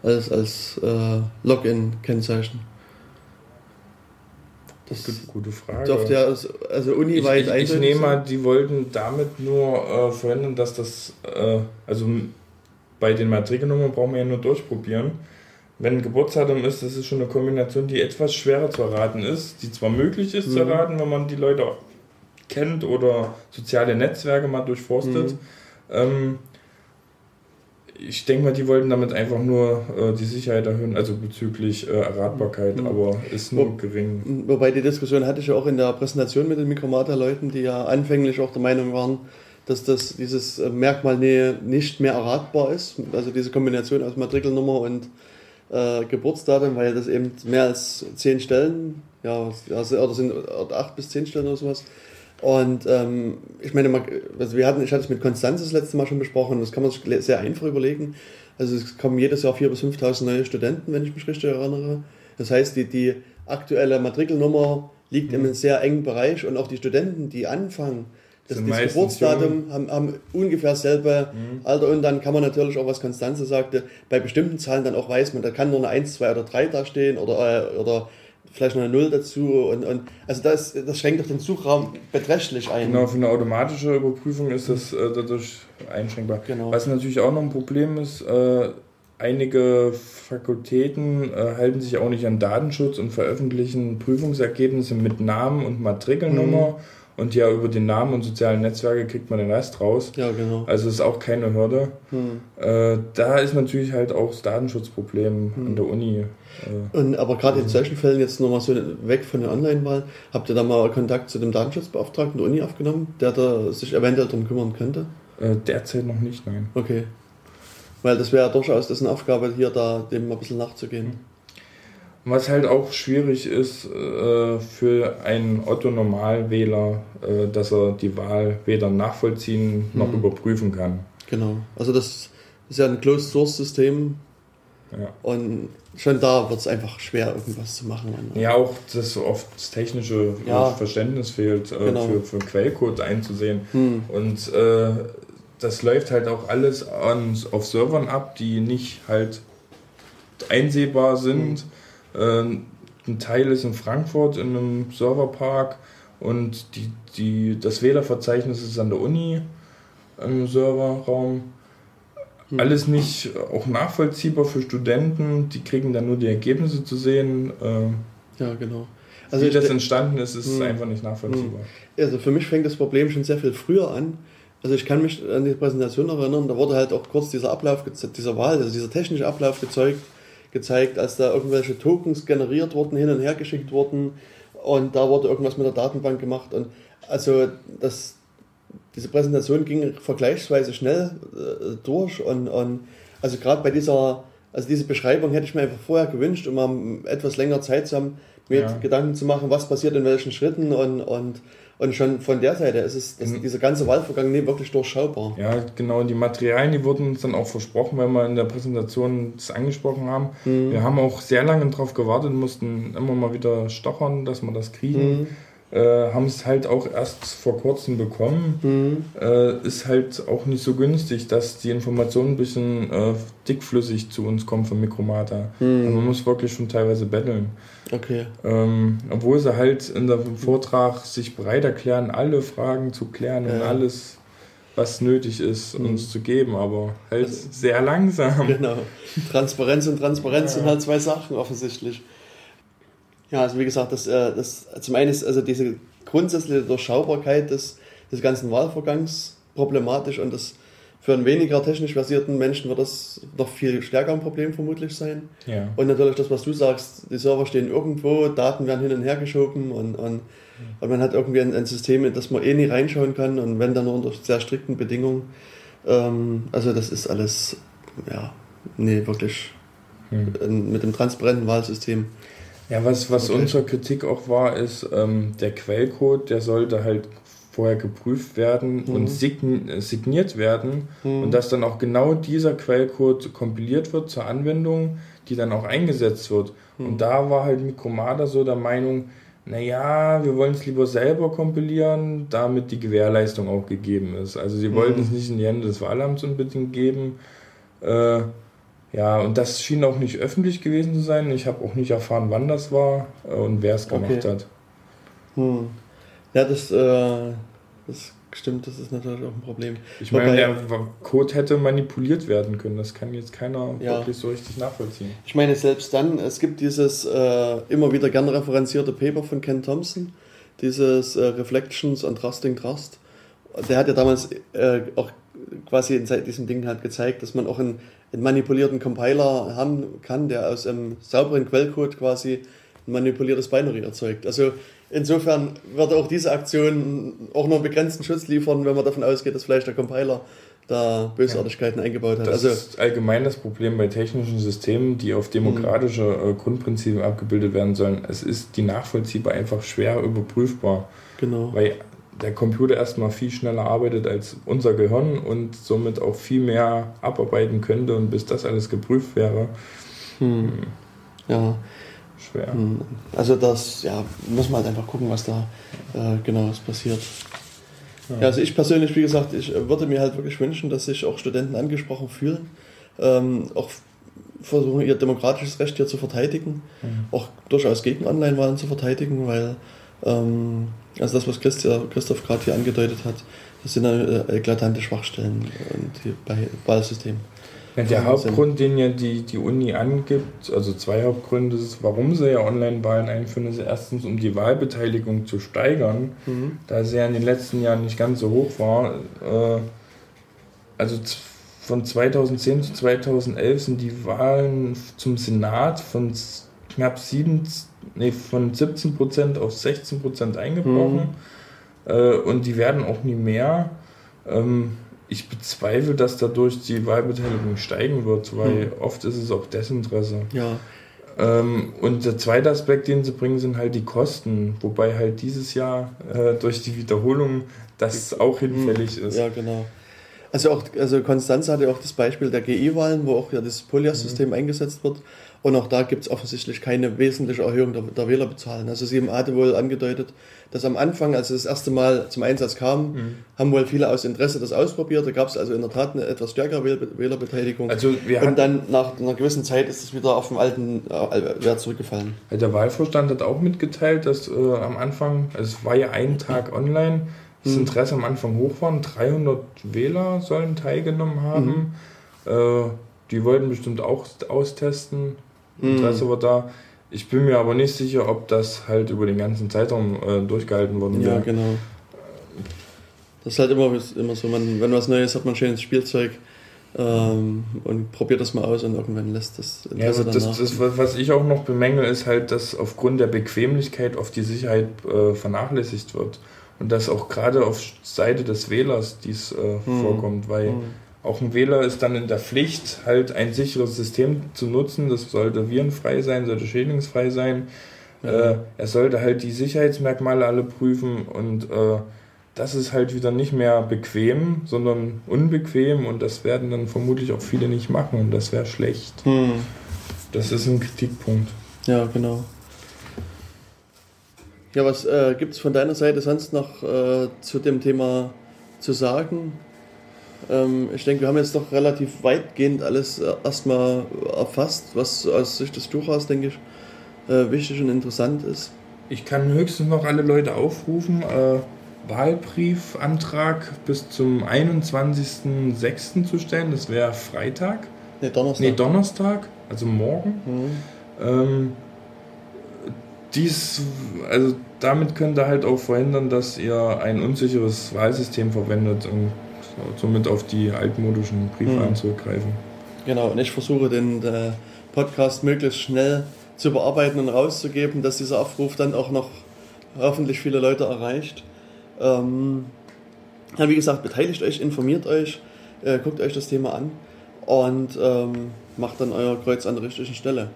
als, als äh, Login-Kennzeichen. Das ist eine gute Frage. Dürfte ja also uniweit ich, ich, ich nehme mal, die wollten damit nur äh, verhindern, dass das, äh, also bei den Matrikelnummern brauchen wir ja nur durchprobieren. Wenn Geburtsdatum ist, das ist schon eine Kombination, die etwas schwerer zu erraten ist, die zwar möglich ist mhm. zu erraten, wenn man die Leute kennt oder soziale Netzwerke mal durchforstet. Mhm. Ähm, ich denke mal, die wollten damit einfach nur äh, die Sicherheit erhöhen, also bezüglich äh, Erratbarkeit, mhm. aber ist nur Wo, gering. Wobei die Diskussion hatte ich ja auch in der Präsentation mit den Mikromata-Leuten, die ja anfänglich auch der Meinung waren, dass das, dieses äh, Merkmal nicht mehr erratbar ist, also diese Kombination aus Matrikelnummer und äh, Geburtsdatum, weil das eben mehr als zehn Stellen, ja, oder sind acht bis zehn Stellen oder sowas, und ähm, ich meine, also wir hatten, ich hatte es mit Konstanz das letzte Mal schon besprochen, das kann man sich sehr einfach überlegen. Also es kommen jedes Jahr 4.000 bis 5.000 neue Studenten, wenn ich mich richtig erinnere. Das heißt, die, die aktuelle Matrikelnummer liegt mhm. in einem sehr engen Bereich und auch die Studenten, die anfangen, das, das Geburtsdatum haben, haben ungefähr dasselbe mhm. Alter und dann kann man natürlich auch, was Konstanze sagte, bei bestimmten Zahlen dann auch weiß man, da kann nur eine 1, 2 oder 3 da stehen oder, äh, oder vielleicht noch eine Null dazu. Und, und also das, das schränkt doch den Suchraum beträchtlich ein. Genau, für eine automatische Überprüfung ist das äh, dadurch einschränkbar. Genau. Was natürlich auch noch ein Problem ist, äh, einige Fakultäten äh, halten sich auch nicht an Datenschutz und veröffentlichen Prüfungsergebnisse mit Namen und Matrikelnummer. Mhm und ja, über den Namen und sozialen Netzwerke kriegt man den Rest raus. Ja, genau. Also ist auch keine Hürde. Hm. Äh, da ist natürlich halt auch das Datenschutzproblem hm. an der Uni. Äh, und, aber gerade in solchen Fällen jetzt nochmal so weg von der Online-Wahl, habt ihr da mal Kontakt zu dem Datenschutzbeauftragten der Uni aufgenommen, der da sich eventuell darum kümmern könnte? Äh, derzeit noch nicht, nein. Okay. Weil das wäre durchaus dessen Aufgabe, hier da dem mal ein bisschen nachzugehen. Was halt auch schwierig ist äh, für einen Otto-Normalwähler, äh, dass er die Wahl weder nachvollziehen noch mhm. überprüfen kann. Genau. Also das ist ja ein Closed-Source-System. Ja. Und schon da wird es einfach schwer, irgendwas zu machen. Ja, auch dass oft das technische ja. Verständnis fehlt, äh, genau. für, für Quellcode einzusehen. Mhm. Und äh, das läuft halt auch alles an, auf Servern ab, die nicht halt einsehbar sind. Mhm ein Teil ist in Frankfurt in einem Serverpark und die, die, das Wählerverzeichnis ist an der Uni im Serverraum. Hm. Alles nicht auch nachvollziehbar für Studenten, die kriegen dann nur die Ergebnisse zu sehen. Ähm, ja, genau. Also wie das entstanden ist, ist hm. einfach nicht nachvollziehbar. Hm. Also für mich fängt das Problem schon sehr viel früher an. Also ich kann mich an die Präsentation erinnern, da wurde halt auch kurz dieser Ablauf, dieser Wahl, also dieser technische Ablauf gezeugt gezeigt, als da irgendwelche Tokens generiert wurden, hin und her geschickt wurden und da wurde irgendwas mit der Datenbank gemacht und also das, diese Präsentation ging vergleichsweise schnell äh, durch und, und also gerade bei dieser, also diese Beschreibung hätte ich mir einfach vorher gewünscht, um etwas länger Zeit zu haben, mir ja. Gedanken zu machen, was passiert in welchen Schritten und, und und schon von der Seite ist es, ist mhm. dieser ganze Wahlvorgang nicht wirklich durchschaubar. Ja, genau. Die Materialien, die wurden uns dann auch versprochen, weil wir in der Präsentation das angesprochen haben. Mhm. Wir haben auch sehr lange darauf gewartet, mussten immer mal wieder stochern, dass wir das kriegen. Mhm. Äh, haben es halt auch erst vor kurzem bekommen. Mhm. Äh, ist halt auch nicht so günstig, dass die Informationen ein bisschen äh, dickflüssig zu uns kommen von Mikromata. Mhm. Also man muss wirklich schon teilweise betteln. Okay. Ähm, obwohl sie halt in dem Vortrag sich bereit erklären, alle Fragen zu klären ja. und alles, was nötig ist, mhm. uns zu geben, aber halt also, sehr langsam. Genau. Transparenz und Transparenz ja. sind halt zwei Sachen offensichtlich. Ja, also wie gesagt, das, äh, das zum einen ist also diese grundsätzliche Durchschaubarkeit des, des ganzen Wahlvorgangs problematisch und das für einen weniger technisch versierten Menschen wird das noch viel stärker ein Problem vermutlich sein. Ja. Und natürlich das, was du sagst, die Server stehen irgendwo, Daten werden hin und her geschoben und, und, und man hat irgendwie ein, ein, System, in das man eh nie reinschauen kann und wenn dann nur unter sehr strikten Bedingungen. Ähm, also das ist alles, ja, nee, wirklich hm. mit dem transparenten Wahlsystem ja, was, was okay. unsere Kritik auch war, ist, ähm, der Quellcode, der sollte halt vorher geprüft werden mhm. und signiert werden mhm. und dass dann auch genau dieser Quellcode kompiliert wird zur Anwendung, die dann auch eingesetzt wird. Mhm. Und da war halt Mikromada so der Meinung, naja, wir wollen es lieber selber kompilieren, damit die Gewährleistung auch gegeben ist. Also sie wollten mhm. es nicht in die Hände des Wahlamts unbedingt geben. Äh, Ja, und das schien auch nicht öffentlich gewesen zu sein. Ich habe auch nicht erfahren, wann das war äh, und wer es gemacht Okay. hat. Hm. Ja, das, äh, das stimmt, das ist natürlich auch ein Problem. Ich meine, Wobei- der Code hätte manipuliert werden können. Das kann jetzt keiner Ja. wirklich so richtig nachvollziehen. Ich meine, selbst dann, es gibt dieses äh, immer wieder gern referenzierte Paper von Ken Thompson, dieses äh, Reflections on Trusting Trust. Der hat ja damals äh, auch quasi in se- diesem Ding halt gezeigt, dass man auch einen, einen manipulierten Compiler haben kann, der aus einem sauberen Quellcode quasi ein manipuliertes Binary erzeugt. Also insofern würde auch diese Aktion auch nur einen begrenzten Schutz liefern, wenn man davon ausgeht, dass vielleicht der Compiler da Bösartigkeiten eingebaut hat. Das also ist allgemein das Problem bei technischen Systemen, die auf demokratische äh, Grundprinzipien abgebildet werden sollen. Es ist die nachvollziehbar einfach schwer überprüfbar, genau. weil der Computer erstmal viel schneller arbeitet als unser Gehirn und somit auch viel mehr abarbeiten könnte und bis das alles geprüft wäre, Hm. Ja. schwer. Hm, Also das, ja, muss man halt einfach gucken, was da äh, genau was passiert. Ja. also ich persönlich, wie gesagt, ich äh, würde mir halt wirklich wünschen, dass sich auch Studenten angesprochen fühlen, ähm, auch versuchen, ihr demokratisches Recht hier zu verteidigen, auch durchaus gegen Online-Wahlen zu verteidigen, weil ähm, also das, was Christi, Christoph gerade hier angedeutet hat, das sind äh, eklatante Schwachstellen und die bei Wahlsystemen. Ja, der Hauptgrund, den ja die, die Uni angibt, also zwei Hauptgründe, ist, warum sie ja Online-Wahlen einführen, ist erstens, um die Wahlbeteiligung zu steigern, da sie ja in den letzten Jahren nicht ganz so hoch war. Äh, also von 2010 zu 2011 sind die Wahlen zum Senat von knapp 7, nee, von 17 Prozent auf 16 Prozent eingebrochen. Äh, und die werden auch nie mehr. Ähm, ich bezweifle, dass dadurch die Wahlbeteiligung steigen wird, weil oft ist es auch Desinteresse. Ja, Ähm, und der zweite Aspekt, den sie bringen, sind halt die Kosten, wobei halt dieses Jahr äh, durch die Wiederholung das auch hinfällig ist. Ja, genau. Also auch, also Konstanz hatte auch das Beispiel der GI-Wahlen, wo auch ja das Polyas-System eingesetzt wird. Und auch da gibt es offensichtlich keine wesentliche Erhöhung der, der Wählerbezahlen. Also sie hatte wohl angedeutet, dass am Anfang, als es das erste Mal zum Einsatz kam, haben wohl viele aus Interesse das ausprobiert. Da gab es also in der Tat eine etwas stärkere Wähl Wählerbeteiligung. Also und dann nach einer gewissen Zeit ist es wieder auf den alten äh, Wert zurückgefallen. der Wahlvorstand hat auch mitgeteilt, dass äh, am Anfang, also es war ja ein Tag online, das Interesse am Anfang hoch war. 300 Wähler sollen teilgenommen haben. Äh, die wollten bestimmt auch austesten. Interesse war da. Ich bin mir aber nicht sicher, ob das halt über den ganzen Zeitraum äh, durchgehalten worden Ja, wäre. genau. Das ist halt immer, immer so, man, wenn was Neues hat, man schönes Spielzeug ähm, und probiert das mal aus und irgendwann lässt das Ja, Interesse also das, das, was ich auch noch bemängel, ist halt, dass aufgrund der Bequemlichkeit oft die Sicherheit äh, vernachlässigt wird. Und dass auch gerade auf Seite des Wählers dies äh, Hm. vorkommt, weil auch ein Wähler ist dann in der Pflicht, halt ein sicheres System zu nutzen. Das sollte virenfrei sein, sollte schädlingsfrei sein. Äh, er sollte halt die Sicherheitsmerkmale alle prüfen und äh, das ist halt wieder nicht mehr bequem, sondern unbequem und das werden dann vermutlich auch viele nicht machen und das wäre schlecht. Hm. Das ist ein Kritikpunkt. Ja, genau. Ja, was äh, gibt es von deiner Seite sonst noch äh, zu dem Thema zu sagen? Ähm, ich denke, wir haben jetzt doch relativ weitgehend alles äh, erstmal erfasst, was aus Sicht des Tuchers, denke ich, äh, wichtig und interessant ist. Ich kann höchstens noch alle Leute aufrufen, äh, Wahlbriefantrag bis zum 21.06. zu stellen. Das wäre Freitag. Ne, Donnerstag. Nee, Donnerstag, also morgen. Mhm. Ähm, dies, also damit könnt ihr halt auch verhindern, dass ihr ein unsicheres Wahlsystem verwendet und somit auf die altmodischen Briefwahlen Mhm. zurückgreifen. Genau, und ich versuche den äh, Podcast möglichst schnell zu bearbeiten und rauszugeben, dass dieser Aufruf dann auch noch hoffentlich viele Leute erreicht. Ähm, ja, wie gesagt, beteiligt euch, informiert euch, äh, guckt euch das Thema an und ähm, macht dann euer Kreuz an der richtigen Stelle.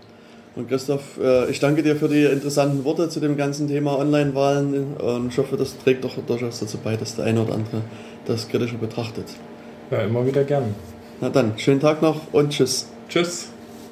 Und Christoph, äh, ich danke dir für die interessanten Worte zu dem ganzen Thema Online-Wahlen und ich hoffe, das trägt doch durchaus dazu bei, dass der eine oder andere das kritischer betrachtet. Ja, immer wieder gern. Na dann, schönen Tag noch und tschüss. Tschüss.